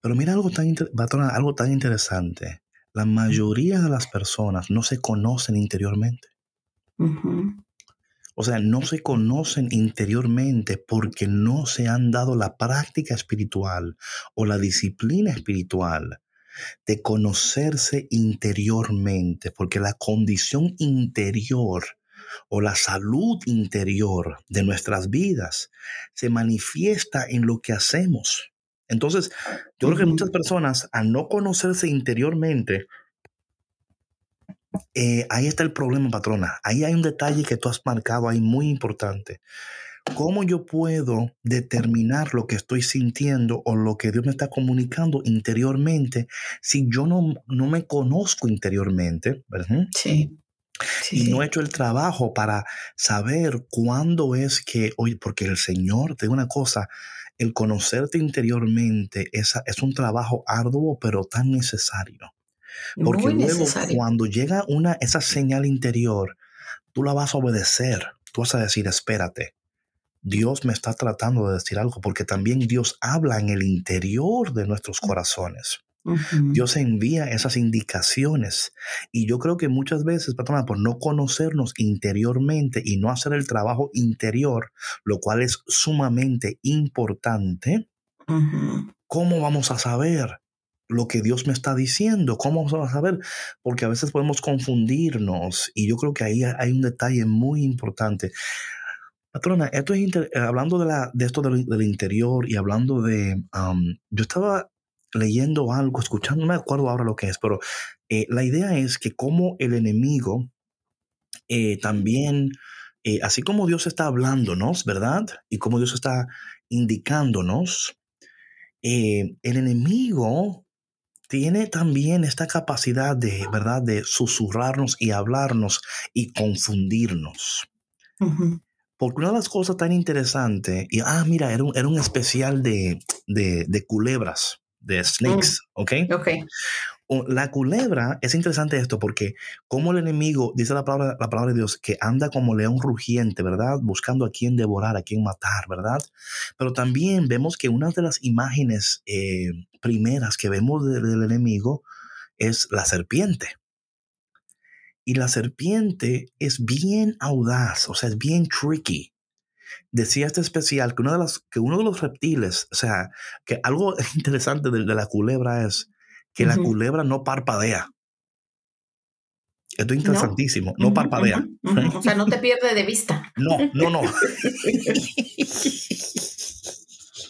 Pero mira algo tan, algo tan interesante. La mayoría de las personas no se conocen interiormente. O sea, no se conocen interiormente porque no se han dado la práctica espiritual o la disciplina espiritual de conocerse interiormente, porque la condición interior o la salud interior de nuestras vidas se manifiesta en lo que hacemos. Entonces, yo creo que muchas personas, al no conocerse interiormente, eh, ahí está el problema, patrona. Ahí hay un detalle que tú has marcado ahí muy importante. ¿Cómo yo puedo determinar lo que estoy sintiendo o lo que Dios me está comunicando interiormente si yo no, no me conozco interiormente? Sí. y no he hecho el trabajo para saber cuándo es que, oye, porque el Señor, te digo una cosa, el conocerte interiormente es, es un trabajo arduo, pero tan necesario. Porque luego cuando llega una, esa señal interior, tú la vas a obedecer. Tú vas a decir, espérate, Dios me está tratando de decir algo, porque también Dios habla en el interior de nuestros corazones. Dios envía esas indicaciones. Y yo creo que muchas veces, patrona, por no conocernos interiormente y no hacer el trabajo interior, lo cual es sumamente importante, ¿cómo vamos a saber lo que Dios me está diciendo. ¿Cómo vamos a saber? Porque a veces podemos confundirnos y yo creo que ahí hay un detalle muy importante. Patrona, esto es hablando de, la, de esto del, interior y hablando de... yo estaba leyendo algo, escuchando, no me acuerdo ahora lo que es, pero eh, la idea es que como el enemigo eh, también, eh, así como Dios está hablándonos, ¿verdad? Y como Dios está indicándonos, el enemigo tiene también esta capacidad de, ¿verdad?, de susurrarnos y hablarnos y confundirnos. Porque una de las cosas tan interesantes, y ah, mira, era un, era un especial de, de, culebras, de snakes, mm. ¿ok? Ok. La culebra, es interesante esto porque como el enemigo, dice la palabra, la palabra de Dios, que anda como león rugiente, ¿verdad? Buscando a quien devorar, a quien matar, ¿verdad? Pero también vemos que una de las imágenes eh, primeras que vemos del enemigo es la serpiente. Y la serpiente es bien audaz, o sea, es bien tricky. Decía este especial que, una de las, que uno de los reptiles, o sea, que algo interesante de, la culebra es que la culebra no parpadea. Esto es interesantísimo, no, parpadea. O sea, no te pierde de vista. No, no, no.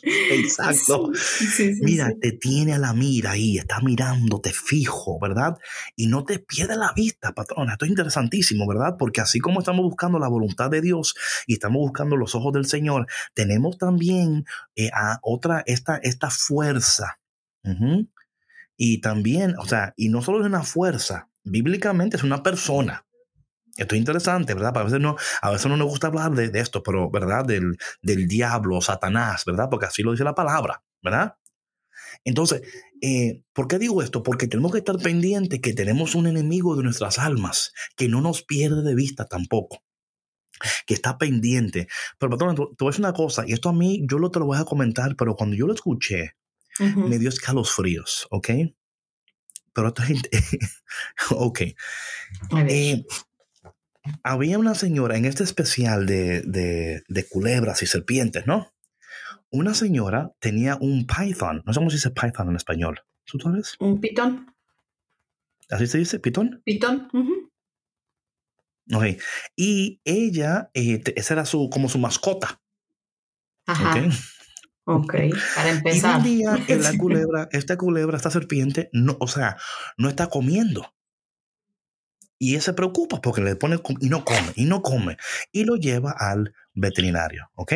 Exacto. mira, te tiene a la mira ahí, está mirándote fijo, ¿verdad? Y no te pierde la vista, patrona. Esto es interesantísimo, ¿verdad? Porque así como estamos buscando la voluntad de Dios y estamos buscando los ojos del Señor, tenemos también eh, a otra, esta, esta fuerza. Y también, o sea, y no solo es una fuerza, bíblicamente es una persona. Esto es interesante, ¿verdad? A veces no, a veces no nos gusta hablar de, esto, pero, ¿verdad? Del, del, diablo, Satanás, ¿verdad? Porque así lo dice la palabra, ¿verdad? Entonces, eh, ¿por qué digo esto? Porque tenemos que estar pendientes que tenemos un enemigo de nuestras almas, que no nos pierde de vista tampoco, que está pendiente. Pero, patrón, voy a decir una cosa, y esto a mí, yo lo te lo voy a comentar, pero cuando yo lo escuché, me dio escalofríos, ¿ok? Pero esto es... ok. Eh, había una señora en este especial de, de, culebras y serpientes, ¿no? Una señora tenía un python. No sé cómo se dice python en español. ¿Tú sabes? Un pitón. ¿Así se dice? ¿Pitón? Pitón. Ok. Y ella, eh, esa era su, como su mascota. Ajá. Ok, para empezar. Y un día en la culebra, esta culebra, esta serpiente, no, o sea, no está comiendo. Y él se preocupa porque le pone y no come, y no come. Y lo lleva al veterinario, ¿ok?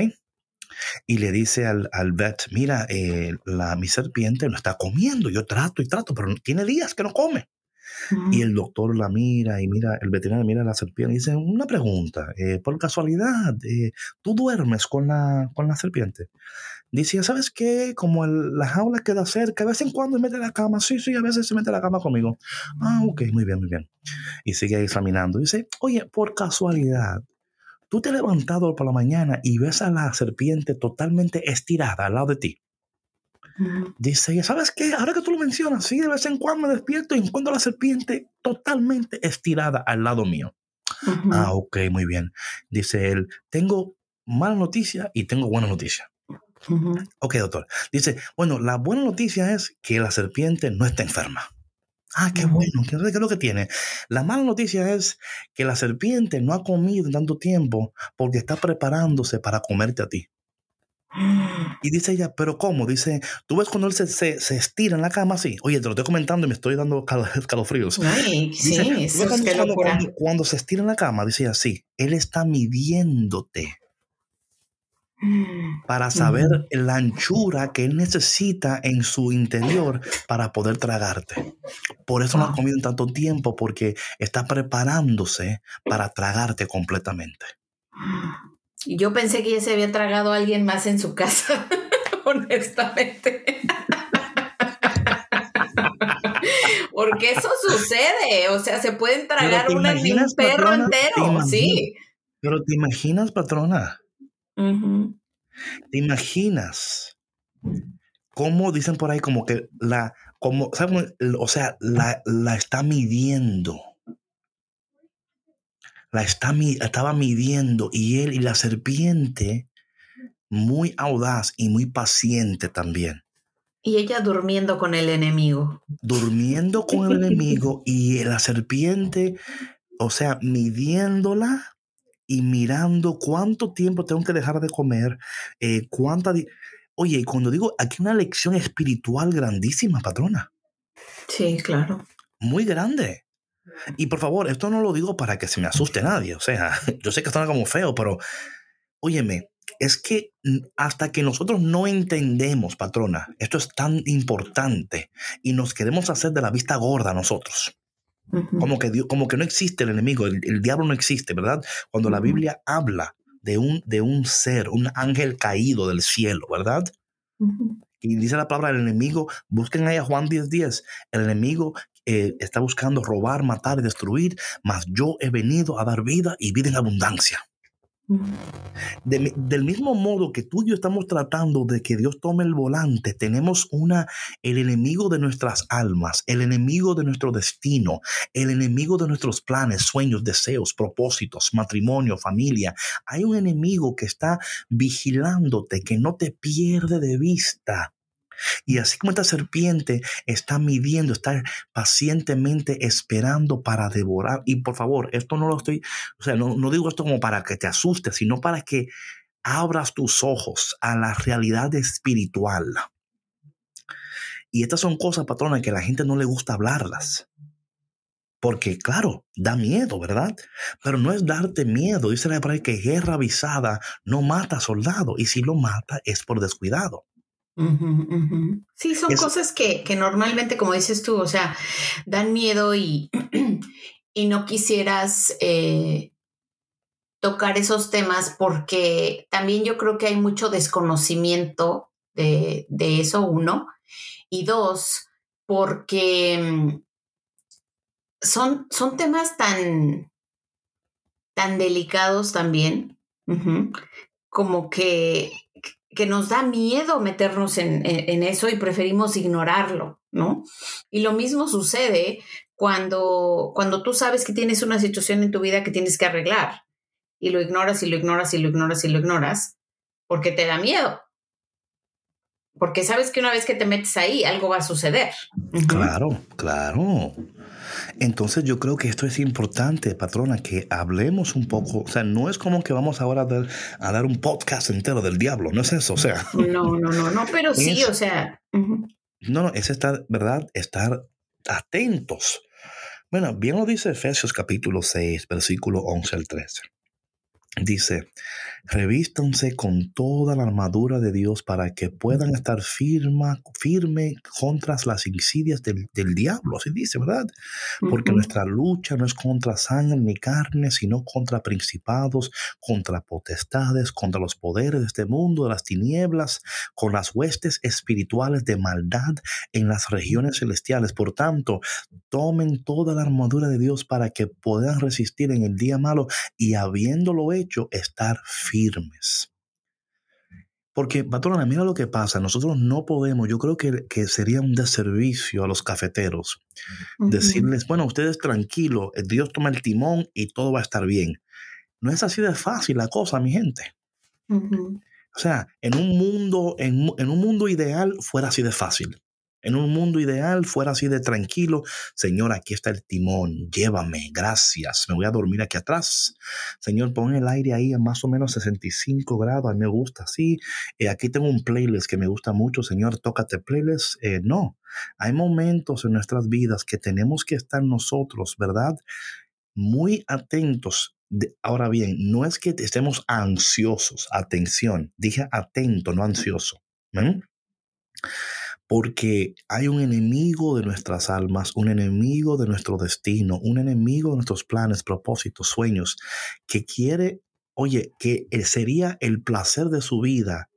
Y le dice al, al vet, mira, eh, la, mi serpiente no está comiendo, yo trato y trato, pero tiene días que no come. Y el doctor la mira y mira, el veterinario mira a la serpiente y dice, una pregunta, eh, por casualidad, eh, ¿tú duermes con la, con la serpiente? Dice, ¿sabes qué? Como el, la jaula queda cerca, de vez en cuando se mete a la cama. Sí, sí, a veces se mete a la cama conmigo. Ah, ok, muy bien, muy bien. Y sigue examinando. Dice, oye, por casualidad, tú te has levantado por la mañana y ves a la serpiente totalmente estirada al lado de ti. Dice, ¿sabes qué? Ahora que tú lo mencionas, sí, de vez en cuando me despierto y encuentro a la serpiente totalmente estirada al lado mío. Ah, ok, muy bien. Dice él, tengo mala noticia y tengo buena noticia. Ok, doctor. Dice, bueno, la buena noticia es que la serpiente no está enferma. Ah, qué bueno, ¿qué, es lo que tiene? La mala noticia es que la serpiente no ha comido en tanto tiempo porque está preparándose para comerte a ti. Y dice ella, pero ¿cómo? Dice, tú ves cuando él se, se, estira en la cama así. Oye, te lo estoy comentando y me estoy dando escalofríos. Ay, sí, cuando, cuando, cuando, se estira en la cama, dice ella, sí, él está midiéndote para saber la anchura que él necesita en su interior para poder tragarte. Por eso no ha comido en tanto tiempo, porque está preparándose para tragarte completamente. Yo pensé que ya se había tragado a alguien más en su casa, honestamente. porque eso sucede, o sea, se pueden tragar un perro entero, sí. Pero te imaginas, patrona, ¿Te imaginas cómo dicen por ahí como que la, como, O sea, la, está midiendo. La está, estaba midiendo y él y la serpiente muy audaz y muy paciente también. Y ella durmiendo con el enemigo. Durmiendo con el enemigo y la serpiente, o sea, midiéndola y mirando cuánto tiempo tengo que dejar de comer, eh, cuánta... Oye, cuando digo aquí una lección espiritual grandísima, patrona. Sí, claro. Muy grande. Y por favor, esto no lo digo para que se me asuste nadie. O sea, yo sé que suena como feo, pero óyeme, es que hasta que nosotros no entendemos, patrona, esto es tan importante y nos queremos hacer de la vista gorda nosotros. Como, que, como que no existe el enemigo, el, diablo no existe, ¿verdad? Cuando la Biblia habla de un, de un ser, un ángel caído del cielo, ¿verdad? Y dice la palabra del enemigo, busquen ahí a Juan 10:10, 10, el enemigo eh, está buscando robar, matar y destruir, mas yo he venido a dar vida y vida en abundancia del mismo modo que tú y yo estamos tratando de que Dios tome el volante, tenemos una, el enemigo de nuestras almas, el enemigo de nuestro destino, el enemigo de nuestros planes, sueños, deseos, propósitos, matrimonio, familia. Hay un enemigo que está vigilándote, que no te pierde de vista. Y así como esta serpiente está midiendo, está pacientemente esperando para devorar. Y por favor, esto no lo estoy, o sea, no, digo esto como para que te asustes, sino para que abras tus ojos a la realidad espiritual. Y estas son cosas, patrona, que a la gente no le gusta hablarlas. Porque, claro, da miedo, ¿verdad? Pero no es darte miedo. Dice la palabra que guerra avisada no mata a soldado. Y si lo mata es por descuidado. Sí, son cosas que, normalmente, como dices tú, o sea, dan miedo y, y no quisieras eh, tocar esos temas porque también yo creo que hay mucho desconocimiento de, eso, uno, y dos, porque mm, son, son temas tan, tan delicados también, como que que nos da miedo meternos en, eso y preferimos ignorarlo, ¿no? Y lo mismo sucede cuando, cuando tú sabes que tienes una situación en tu vida que tienes que arreglar y lo ignoras y lo ignoras y lo ignoras y lo ignoras porque te da miedo. Porque sabes que una vez que te metes ahí, algo va a suceder. Claro, claro. Entonces yo creo que esto es importante, patrona, que hablemos un poco. O sea, no es como que vamos ahora a dar, a dar un podcast entero del diablo, no es eso, o sea. No, no, no, no, pero sí, o sea. No, no, es estar, ¿verdad? Estar atentos. Bueno, bien lo dice Efesios capítulo 6, versículo 11 al 13. Dice, revístanse con toda la armadura de Dios para que puedan estar firma, firme contra las insidias del, diablo, así dice, ¿verdad? Porque nuestra lucha no es contra sangre ni carne, sino contra principados, contra potestades, contra los poderes de este mundo, de las tinieblas, con las huestes espirituales de maldad en las regiones celestiales. Por tanto, tomen toda la armadura de Dios para que puedan resistir en el día malo y habiéndolo hecho, estar firmes. Porque, patrona, mira lo que pasa. Nosotros no podemos, yo creo que, que sería un deservicio a los cafeteros decirles, bueno, ustedes tranquilos, eh, Dios toma el timón y todo va a estar bien. No es así de fácil la cosa, mi gente. O sea, en un mundo, en, en, un mundo ideal fuera así de fácil. En un mundo ideal fuera así de tranquilo. Señor, aquí está el timón. Llévame. Gracias. Me voy a dormir aquí atrás. Señor, pon el aire ahí a más o menos 65 grados. A mí me gusta así. Eh, aquí tengo un playlist que me gusta mucho. Señor, tócate playlist. Eh, no. Hay momentos en nuestras vidas que tenemos que estar nosotros, ¿verdad? Muy atentos ahora bien, no es que estemos ansiosos, atención, dije atento, no ansioso porque hay un enemigo de nuestras almas, un enemigo de nuestro destino, un enemigo de nuestros planes, propósitos, sueños, que quiere, oye, que sería el placer de su vida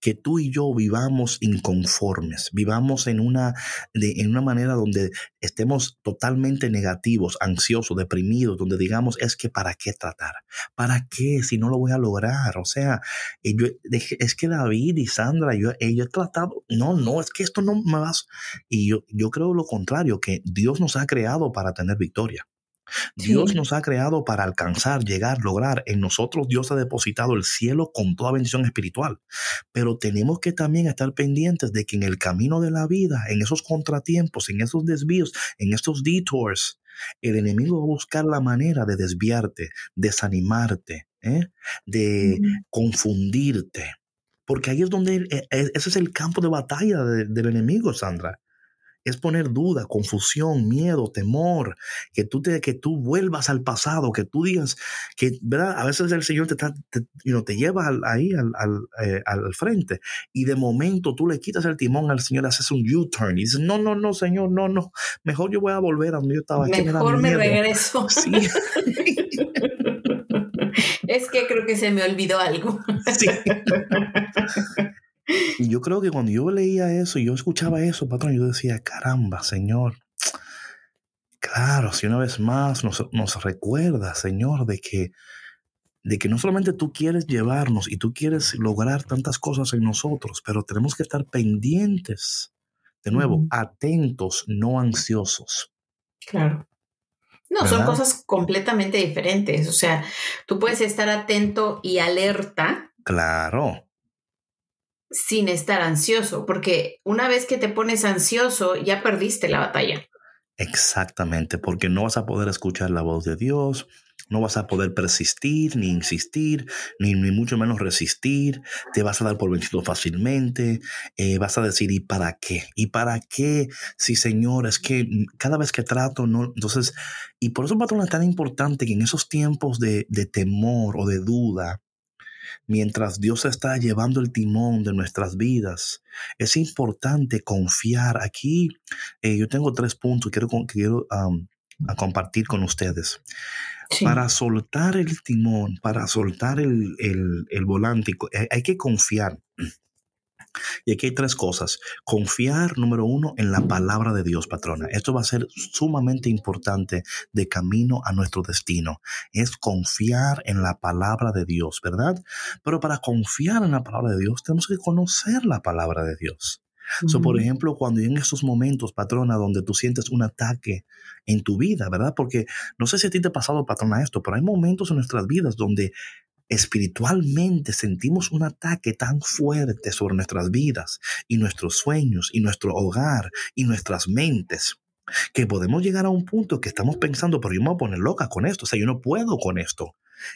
que tú y yo vivamos inconformes, vivamos en una, en una manera donde estemos totalmente negativos, ansiosos, deprimidos, donde digamos, es que ¿para qué tratar? ¿Para qué si no lo voy a lograr? O sea, eh, es que David y Sandra, yo, eh, yo he tratado, no, no, es que esto no me va. Y yo, yo creo lo contrario, que Dios nos ha creado para tener victoria. Dios nos ha creado para alcanzar, llegar, lograr. En nosotros Dios ha depositado el cielo con toda bendición espiritual. Pero tenemos que también estar pendientes de que en el camino de la vida, en esos contratiempos, en esos desvíos, en estos detours, el enemigo va a buscar la manera de desviarte, desanimarte, ¿eh? de confundirte. Porque ahí es donde, e, e, ese es el campo de batalla del enemigo, Sandra. Es poner duda, confusión, miedo, temor, que tú, te, que tú vuelvas al pasado, que tú digas que, ¿verdad? A veces el Señor te, te, te lleva ahí al, al, eh, al, frente y de momento tú le quitas el timón al Señor, haces un U-turn y dices, no, no, no, Señor, no, no, mejor yo voy a volver a donde yo estaba. Mejor me, regreso. Sí. es que creo que se me olvidó algo. Sí. Y yo creo que cuando yo leía eso y yo escuchaba eso, patrón, yo decía, caramba, Señor. Claro, si una vez más nos, nos recuerda, Señor, de que, de que no solamente tú quieres llevarnos y tú quieres lograr tantas cosas en nosotros, pero tenemos que estar pendientes, de nuevo, atentos, no ansiosos. Claro. No, son cosas completamente diferentes. O sea, tú puedes estar atento y alerta. Claro sin estar ansioso, porque una vez que te pones ansioso, ya perdiste la batalla. Exactamente, porque no vas a poder escuchar la voz de Dios, no vas a poder persistir, ni insistir, ni, ni mucho menos resistir, te vas a dar por vencido fácilmente, eh, vas a decir, ¿y para qué? ¿Y para qué? Sí, Señor, es que cada vez que trato, no, entonces, y por eso, patrón, es tan importante que en esos tiempos de, de temor o de duda, mientras Dios está llevando el timón de nuestras vidas. Es importante confiar. Aquí eh, yo tengo tres puntos que quiero, quiero a compartir con ustedes. Para soltar el timón, para soltar el, el, el volante, hay que confiar. Y aquí hay tres cosas. Confiar, número uno, en la palabra de Dios, patrona. Esto va a ser sumamente importante de camino a nuestro destino. Es confiar en la palabra de Dios, ¿verdad? Pero para confiar en la palabra de Dios, tenemos que conocer la palabra de Dios. por ejemplo, cuando en esos momentos, patrona, donde tú sientes un ataque en tu vida, ¿verdad? Porque no sé si a ti te ha pasado, patrona, esto, pero hay momentos en nuestras vidas donde espiritualmente sentimos un ataque tan fuerte sobre nuestras vidas y nuestros sueños y nuestro hogar y nuestras mentes que podemos llegar a un punto que estamos pensando, pero yo me voy a poner loca con esto, o sea, yo no puedo con esto.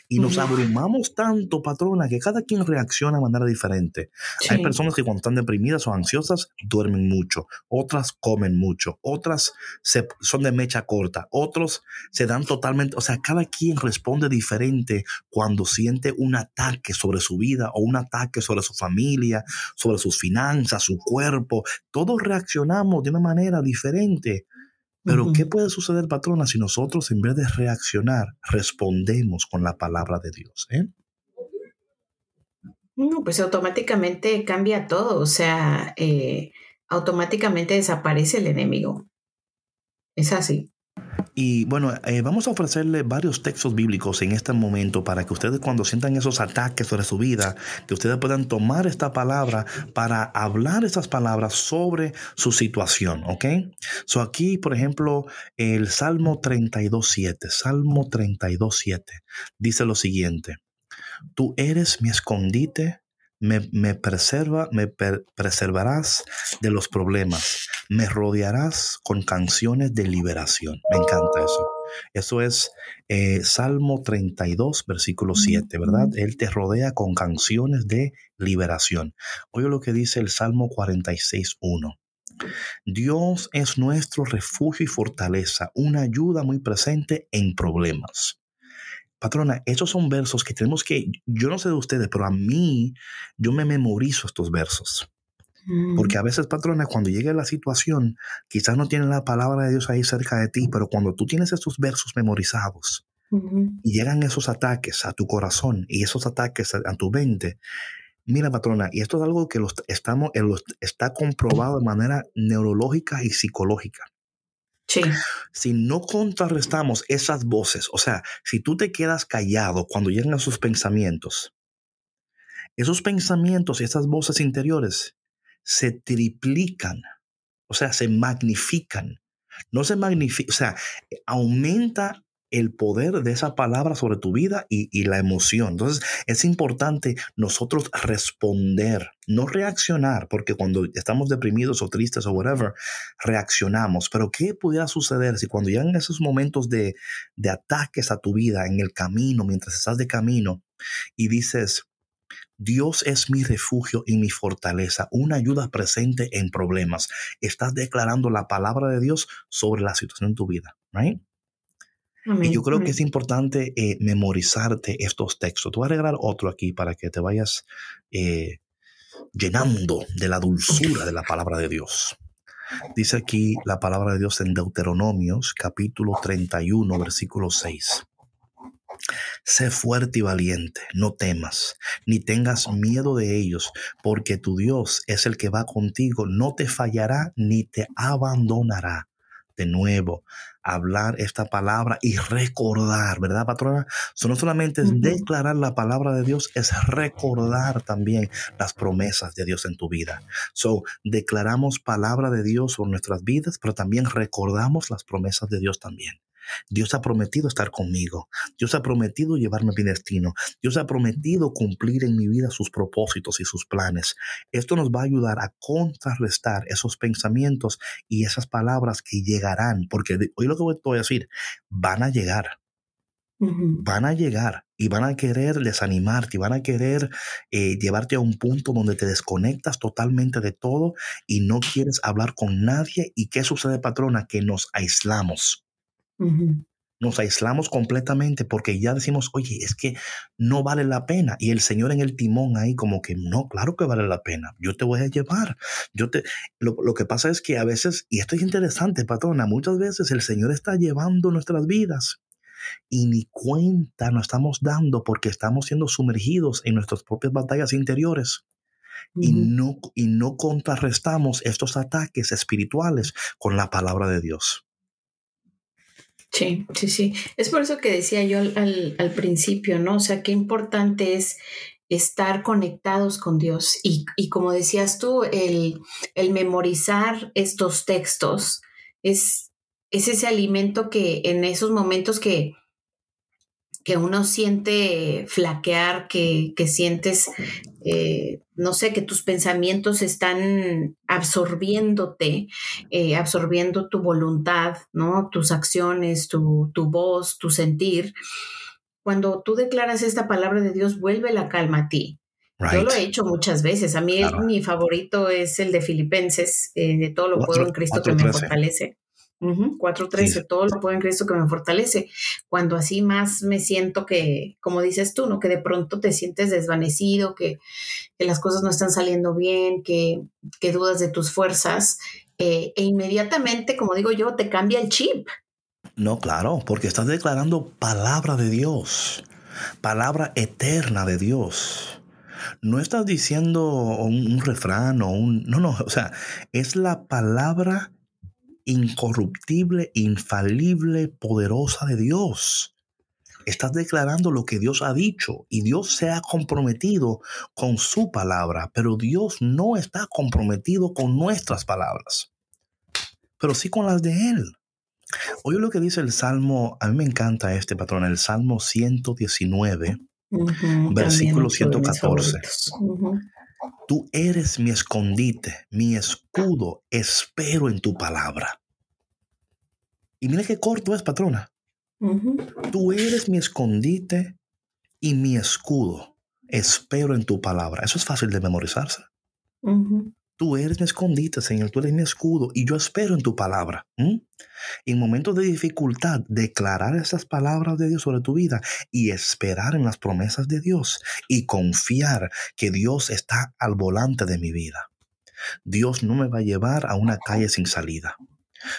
Y nos abrumamos tanto, patrona, que cada quien reacciona de manera diferente. Hay personas que cuando están deprimidas o ansiosas duermen mucho, otras comen mucho, otras se, son de mecha corta, otros se dan totalmente, o sea, cada quien responde diferente cuando siente un ataque sobre su vida o un ataque sobre su familia, sobre sus finanzas, su cuerpo. Todos reaccionamos de una manera diferente. Pero ¿qué puede suceder, patrona, si nosotros en vez de reaccionar respondemos con la palabra de Dios? Eh? No, pues automáticamente cambia todo, o sea, eh, automáticamente desaparece el enemigo. Es así. Y bueno, eh, vamos a ofrecerle varios textos bíblicos en este momento para que ustedes cuando sientan esos ataques sobre su vida, que ustedes puedan tomar esta palabra para hablar esas palabras sobre su situación, ¿ok? So aquí, por ejemplo, el Salmo 32.7, Salmo 32.7, dice lo siguiente, tú eres mi escondite me, preserva, me preservarás de los problemas, me rodearás con canciones de liberación. Me encanta eso. Eso es eh, Salmo 32, versículo 7, ¿verdad? Él te rodea con canciones de liberación. Oye lo que dice el Salmo 46, 1. Dios es nuestro refugio y fortaleza, una ayuda muy presente en problemas. Patrona, esos son versos que tenemos que, yo no sé de ustedes, pero a mí, yo me memorizo estos versos. Porque mm. a veces, patrona, cuando llega la situación, quizás no tienen la palabra de Dios ahí cerca de ti, pero cuando tú tienes estos versos memorizados y llegan esos ataques a tu corazón y esos ataques a, tu mente, mira, patrona, y esto es algo que los, estamos, eh, está comprobado de manera neurológica y psicológica. Si no contrarrestamos esas voces, o sea, si tú te quedas callado cuando llegan sus pensamientos, esos pensamientos y esas voces interiores se triplican, o sea, se magnifican. No se magnifica, o sea, aumenta el poder de esa palabra sobre tu vida y, la emoción. Entonces es importante nosotros responder, no reaccionar, porque cuando estamos deprimidos o tristes o whatever, reaccionamos. Pero ¿qué pudiera suceder si cuando llegan esos momentos de, ataques a tu vida en el camino, mientras estás de camino, y dices, Dios es mi refugio y mi fortaleza, una ayuda presente en problemas. Estás declarando la palabra de Dios sobre la situación en tu vida, right? Y yo creo que es importante eh, memorizarte estos textos. Te voy a agregar otro aquí para que te vayas eh, llenando de la dulzura de la palabra de Dios. Dice aquí la palabra de Dios en Deuteronomios capítulo 31, versículo 6. Sé fuerte y valiente, no temas, ni tengas miedo de ellos, porque tu Dios es el que va contigo, no te fallará ni te abandonará. De nuevo, hablar esta palabra y recordar, ¿verdad, patrona? no solamente es declarar la palabra de Dios, es recordar también las promesas de Dios en tu vida. So, declaramos palabra de Dios sobre nuestras vidas, pero también recordamos las promesas de Dios también. Dios ha prometido estar conmigo. Dios ha prometido llevarme a mi destino. Dios ha prometido cumplir en mi vida sus propósitos y sus planes. Esto nos va a ayudar a contrarrestar esos pensamientos y esas palabras que llegarán, porque hoy lo que voy a decir, van a llegar. Van a llegar y van a querer desanimarte y van a querer eh, llevarte a un punto donde te desconectas totalmente de todo y no quieres hablar con nadie. ¿Y qué sucede, patrona? Que nos aislamos. Nos aislamos completamente porque ya decimos, oye, es que no vale la pena. Y el Señor en el timón ahí como que, no, claro que vale la pena. Yo te voy a llevar. Yo te... Lo, lo que pasa es que a veces, y esto es interesante, patrona, muchas veces el Señor está llevando nuestras vidas y ni cuenta nos estamos dando porque estamos siendo sumergidos en nuestras propias batallas interiores. y, no, y no contrarrestamos estos ataques espirituales con la palabra de Dios. Sí, sí, sí. Es por eso que decía yo al, al, principio, ¿no? O sea, qué importante es estar conectados con Dios. Y, y como decías tú, el, el, memorizar estos textos es, es ese alimento que en esos momentos que, que uno siente flaquear, que, que sientes, eh, no sé, que tus pensamientos están absorbiéndote, eh, absorbiendo tu voluntad, ¿no? Tus acciones, tu, tu voz, tu sentir. Cuando tú declaras esta palabra de Dios, vuelve la calma a ti. Yo lo he hecho muchas veces. A mí mi favorito es el de Filipenses, eh, de todo lo puedo en Cristo que me fortalece. 4.13, todo lo puedo en Cristo que me fortalece. Cuando así más me siento que, como dices tú, ¿no? Que de pronto te sientes desvanecido, que, las cosas no están saliendo bien, que, dudas de tus fuerzas, eh, e inmediatamente, como digo yo, te cambia el chip. No, claro, porque estás declarando palabra de Dios, palabra eterna de Dios. No estás diciendo un, un refrán o un... No, no, o sea, es la palabra incorruptible, infalible, poderosa de Dios. Estás declarando lo que Dios ha dicho y Dios se ha comprometido con su palabra, pero Dios no está comprometido con nuestras palabras, pero sí con las de Él. Oye lo que dice el Salmo, a mí me encanta este patrón, el Salmo 119, versículo 114. Tú eres mi escondite, mi escudo, espero en tu palabra. Y mira qué corto es, patrona. Tú eres mi escondite y mi escudo, espero en tu palabra. Eso es fácil de memorizarse. Tú eres mi escondite, Señor, tú eres mi escudo y yo espero en tu palabra. En momentos de dificultad, declarar esas palabras de Dios sobre tu vida y esperar en las promesas de Dios y confiar que Dios está al volante de mi vida. Dios no me va a llevar a una calle sin salida.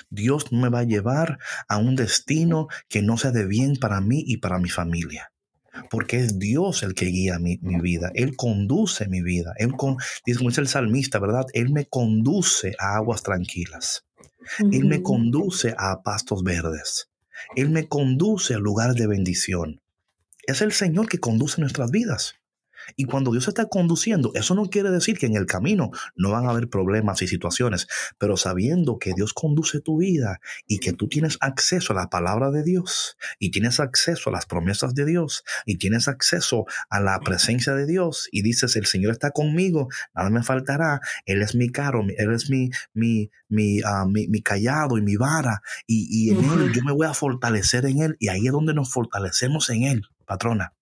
Dios no me va a llevar a un destino que no sea de bien para mí y para mi familia porque es Dios el que guía mi, vida, Él conduce mi vida, Él con, dice, como dice el salmista, ¿verdad? Él me conduce a aguas tranquilas, Él me conduce a pastos verdes, Él me conduce a lugares de bendición. Es el Señor que conduce nuestras vidas. Y cuando Dios está conduciendo, eso no quiere decir que en el camino no van a haber problemas y situaciones, pero sabiendo que Dios conduce tu vida y que tú tienes acceso a la palabra de Dios y tienes acceso a las promesas de Dios y tienes acceso a la presencia de Dios y dices, el Señor está conmigo, nada me faltará, Él es mi caro, Él es mi, mi, mi, ah, mi, callado y mi vara y, en Él yo me voy a fortalecer en Él y ahí es donde nos fortalecemos en Él, patrona.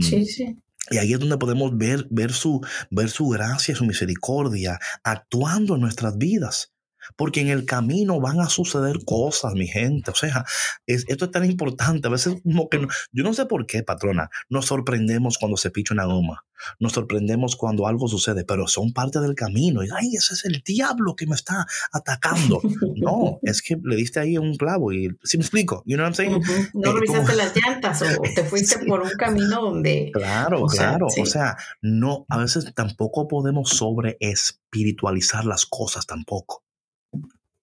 sí, sí Y ahí es donde podemos ver, ver, su, ver su gracia, su misericordia actuando en nuestras vidas. Porque en el camino van a suceder cosas, mi gente. O sea, esto es tan importante. A veces como que yo no sé por qué, patrona, nos sorprendemos cuando se picha una goma. Nos sorprendemos cuando algo sucede, pero son parte del camino. Y, ay, ese es el diablo que me está atacando. No, es que le diste ahí un clavo y, ¿sí me explico? You know what I'm saying? No eh, revisaste las llantas o te fuiste por un camino donde... Claro, claro. O sea, no, a veces tampoco podemos sobre espiritualizar las cosas tampoco.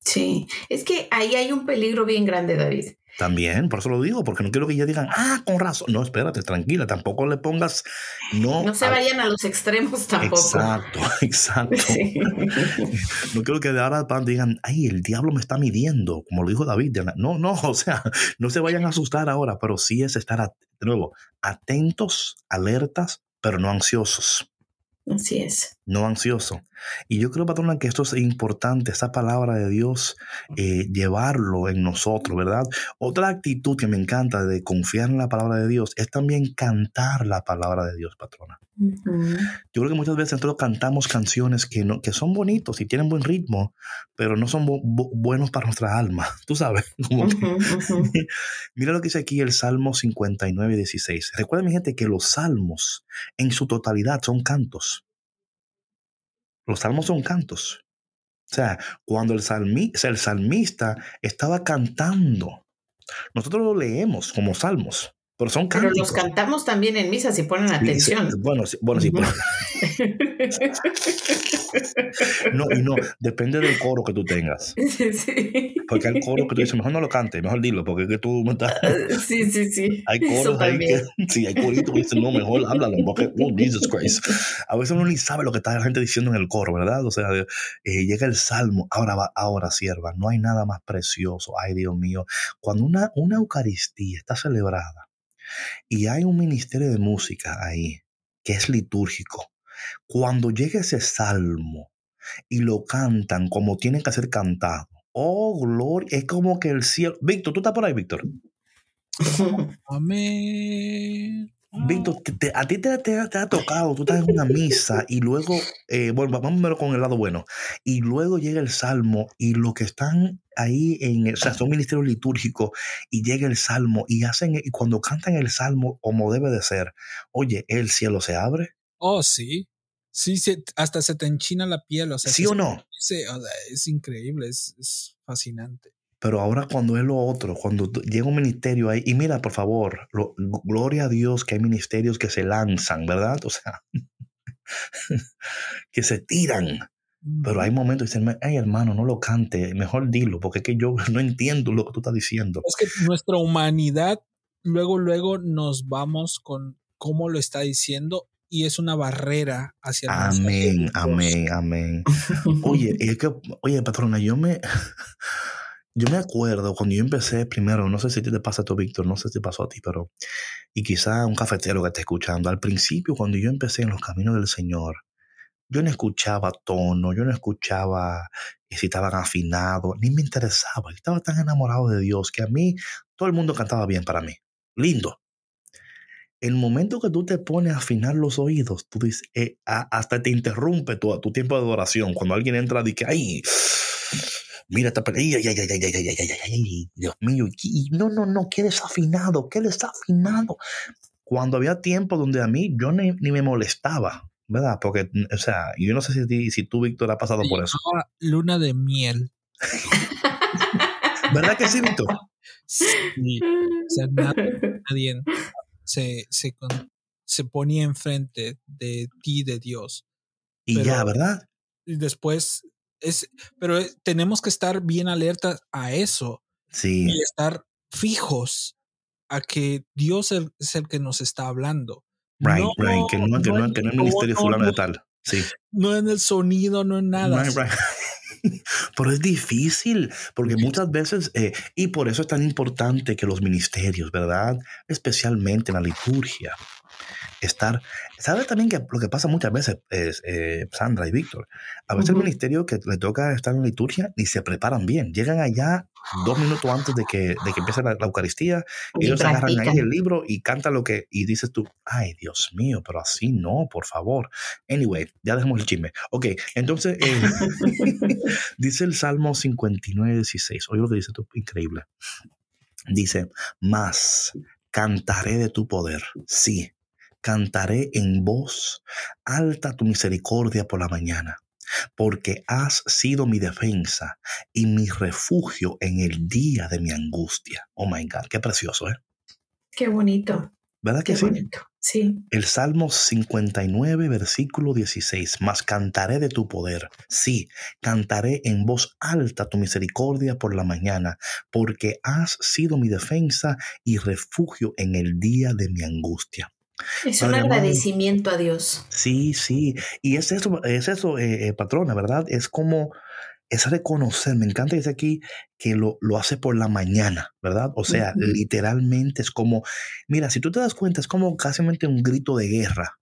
Sí, es que ahí hay un peligro bien grande, David. También, por eso lo digo, porque no quiero que ya digan, ah, con razón. No, espérate, tranquila, tampoco le pongas, no. No se vayan a los extremos tampoco. Exacto, exacto. no quiero que de ahora digan, ay, el diablo me está midiendo, como lo dijo David. No, no, o sea, no se vayan a asustar ahora, pero sí es estar, de nuevo, atentos, alertas, pero no ansiosos. Así es. No ansioso. Y yo creo, patrona, que esto es importante, esa palabra de Dios, eh, llevarlo en nosotros, ¿verdad? Otra actitud que me encanta de confiar en la palabra de Dios es también cantar la palabra de Dios, patrona. Yo creo que muchas veces nosotros cantamos canciones que, no, que son bonitos y tienen buen ritmo, pero no son buenos para nuestra alma. Tú sabes. Mira lo que dice aquí el Salmo 59, 16. Recuerda, mi gente, que los salmos en su totalidad son cantos. Los salmos son cantos. O sea, cuando el, el salmista estaba cantando, nosotros lo leemos como salmos. Pero son Pero los cantamos también en misa si ponen atención. bueno, sí, bueno, sí. no, y no, depende del coro que tú tengas. Sí, Porque hay coro que tú dices, mejor no lo cantes, mejor dilo, porque es que tú me estás. Sí, sí, sí. Hay coros ahí que, sí, hay coritos que dicen, no, mejor háblalo, porque, oh, Jesus Christ. A veces uno ni sabe lo que está la gente diciendo en el coro, ¿verdad? O sea, eh, llega el salmo, ahora va, ahora sierva, no hay nada más precioso, ay Dios mío. Cuando una, una Eucaristía está celebrada, y hay un ministerio de música ahí que es litúrgico. Cuando llega ese salmo y lo cantan como tienen que ser cantado, oh gloria, es como que el cielo. Víctor, ¿tú estás por ahí, Víctor? Amén. Víctor, a ti te, ha tocado, tú estás en una misa y luego, eh, bueno, verlo con el lado bueno, y luego llega el salmo y lo que están ahí, en, o sea, son ministerios litúrgicos y llega el salmo y hacen, y cuando cantan el salmo como debe de ser, oye, el cielo se abre. Oh, sí. Sí, hasta se te enchina la piel, o sea. ¿Sí o no? es increíble, es fascinante. Pero ahora cuando es lo otro, cuando llega un ministerio ahí, y mira, por favor, gloria a Dios que hay ministerios que se lanzan, ¿verdad? O sea, que se tiran. Pero hay momentos que dicen, ay hermano, no lo cante, mejor dilo, porque es que yo no entiendo lo que tú estás diciendo. Es que nuestra humanidad, luego, luego nos vamos con cómo lo está diciendo y es una barrera hacia Amén, amén, amén. Oye, es que, oye, patrona, yo me... Yo me acuerdo cuando yo empecé primero, no sé si te pasa a ti, Víctor, no sé si te pasó a ti, pero, y quizá un cafetero que esté escuchando, al principio cuando yo empecé en los caminos del Señor, yo no escuchaba tono, yo no escuchaba si estaban afinados, ni me interesaba, yo estaba tan enamorado de Dios que a mí todo el mundo cantaba bien para mí, lindo. El momento que tú te pones a afinar los oídos, tú dices, eh, hasta te interrumpe tu, tu tiempo de adoración. Cuando alguien entra que, ay, mira esta pelea, ay, ay, ay, ay, ay, ay, ay, Dios mío, y, no, no, no, qué desafinado, qué desafinado. Cuando había tiempo donde a mí yo ni, ni me molestaba, ¿verdad? Porque, o sea, yo no sé si, si tú, Víctor, has pasado por eso. Luna de miel. ¿Verdad que sí, Víctor? Sí. O sea, nadie, se, se, se ponía enfrente de ti, de Dios. Y ya, ¿verdad? Y después es, pero eh, tenemos que estar bien alertas a eso. Sí. Y estar fijos a que Dios es el que nos está hablando. Right, right. Que no, que no, es el ministerio fulano de tal. Sí. No en el sonido, no en nada. Right, right. Pero es difícil, porque muchas veces, eh, y por eso es tan importante que los ministerios, ¿verdad? Especialmente en la liturgia, estar. ¿Sabes también que lo que pasa muchas veces, es, eh, Sandra y Víctor? A veces el ministerio que le toca estar en liturgia ni se preparan bien. Llegan allá dos minutos antes de que, de que empiece la, Eucaristía y ellos agarran ahí el libro y cantan lo que. Y dices tú, ay, Dios mío, pero así no, por favor. Anyway, ya dejemos el chisme. Ok, entonces eh, dice el Salmo 59, 16. Oye lo que dice tú, increíble. Dice, más cantaré de tu poder. Sí, cantaré en voz alta tu misericordia por la mañana, porque has sido mi defensa y mi refugio en el día de mi angustia. Oh my God, qué precioso, ¿eh? Qué bonito. ¿Verdad que qué sí? Bonito. Sí. El Salmo 59, versículo 16. Mas cantaré de tu poder. Sí, cantaré en voz alta tu misericordia por la mañana, porque has sido mi defensa y refugio en el día de mi angustia. Es un agradecimiento a Dios. Sí, sí. Y es eso, es eso, eh, eh, patrona, ¿verdad? Es como, es reconocer, me encanta dice aquí que lo, lo, hace por la mañana, ¿verdad? O sea, literalmente es como, mira, si tú te das cuenta, es como casi un grito de guerra.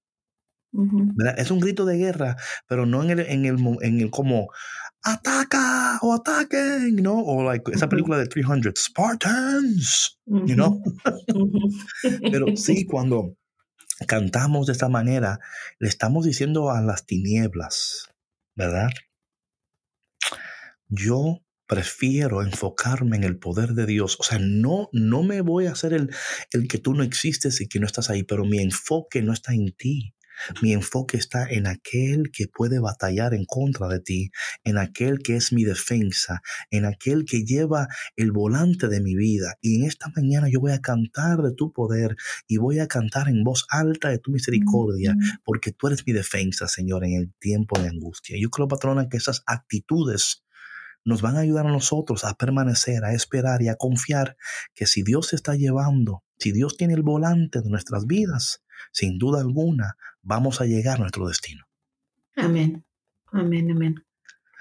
¿verdad? Es un grito de guerra, pero no en el, en el, en el como, ataca o ataquen, ¿no? O like esa película de 300, Spartans, you know? pero sí, cuando cantamos de esta manera, le estamos diciendo a las tinieblas, ¿verdad? Yo prefiero enfocarme en el poder de Dios. O sea, no, no me voy a hacer el, el que tú no existes y que no estás ahí, pero mi enfoque no está en ti. Mi enfoque está en aquel que puede batallar en contra de ti, en aquel que es mi defensa, en aquel que lleva el volante de mi vida. Y en esta mañana yo voy a cantar de tu poder y voy a cantar en voz alta de tu misericordia, porque tú eres mi defensa, Señor, en el tiempo de angustia. Yo creo, patrona, que esas actitudes nos van a ayudar a nosotros a permanecer, a esperar y a confiar que si Dios está llevando, si Dios tiene el volante de nuestras vidas, sin duda alguna vamos a llegar a nuestro destino. Amén, amén, amén.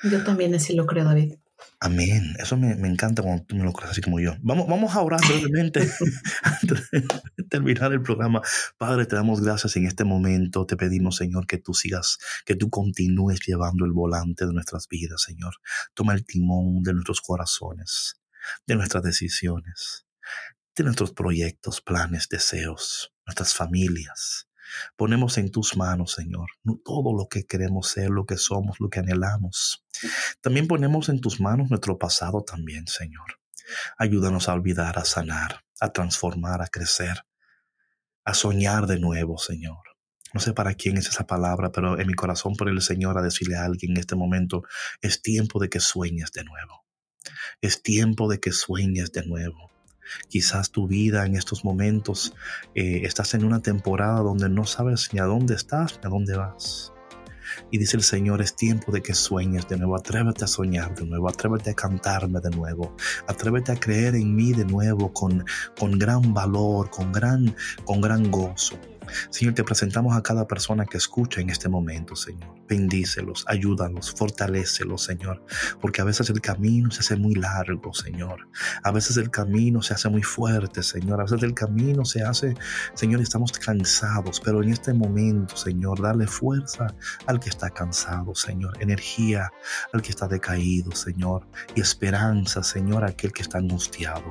Yo también así lo creo, David. Amén. Eso me, encanta cuando tú me lo crees así como yo. Vamos, vamos a orar brevemente antes de terminar el programa. Padre, te damos gracias en este momento. Te pedimos, Señor, que tú sigas, que tú continúes llevando el volante de nuestras vidas, Señor. Toma el timón de nuestros corazones, de nuestras decisiones, nuestros proyectos, planes, deseos, nuestras familias. Ponemos en tus manos, Señor, todo lo que queremos ser, lo que somos, lo que anhelamos. También ponemos en tus manos nuestro pasado también, Señor. Ayúdanos a olvidar, a sanar, a transformar, a crecer, a soñar de nuevo, Señor. No sé para quién es esa palabra, pero en mi corazón por el Señor a decirle a alguien en este momento, es tiempo de que sueñes de nuevo. Es tiempo de que sueñes de nuevo. Quizás tu vida en estos momentos eh, estás en una temporada donde no sabes ni a dónde estás ni a dónde vas. Y dice el Señor, es tiempo de que sueñes de nuevo, atrévete a soñar de nuevo, atrévete a cantarme de nuevo, atrévete a creer en mí de nuevo con, con gran valor, con gran, con gran gozo. Señor, te presentamos a cada persona que escucha en este momento, Señor. Bendícelos, ayúdalos, fortalécelos, Señor. Porque a veces el camino se hace muy largo, Señor. A veces el camino se hace muy fuerte, Señor. A veces el camino se hace, Señor, estamos cansados. Pero en este momento, Señor, dale fuerza al que está cansado, Señor. Energía al que está decaído, Señor. Y esperanza, Señor, a aquel que está angustiado.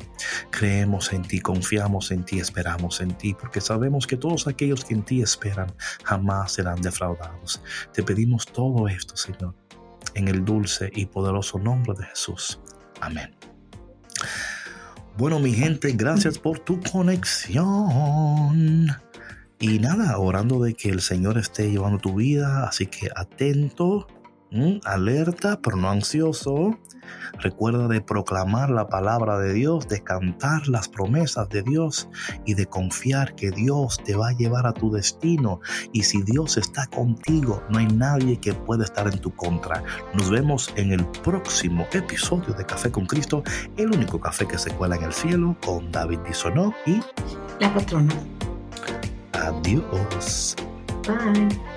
Creemos en ti, confiamos en ti, esperamos en ti. Porque sabemos que todos aquellos que en ti esperan jamás serán defraudados. Te pedimos todo esto, Señor, en el dulce y poderoso nombre de Jesús. Amén. Bueno, mi gente, gracias por tu conexión. Y nada, orando de que el Señor esté llevando tu vida, así que atento, alerta, pero no ansioso Recuerda de proclamar la palabra de Dios, de cantar las promesas de Dios y de confiar que Dios te va a llevar a tu destino. Y si Dios está contigo, no hay nadie que pueda estar en tu contra. Nos vemos en el próximo episodio de Café con Cristo, el único café que se cuela en el cielo con David Bisonó y la patrona. Adiós. Bye.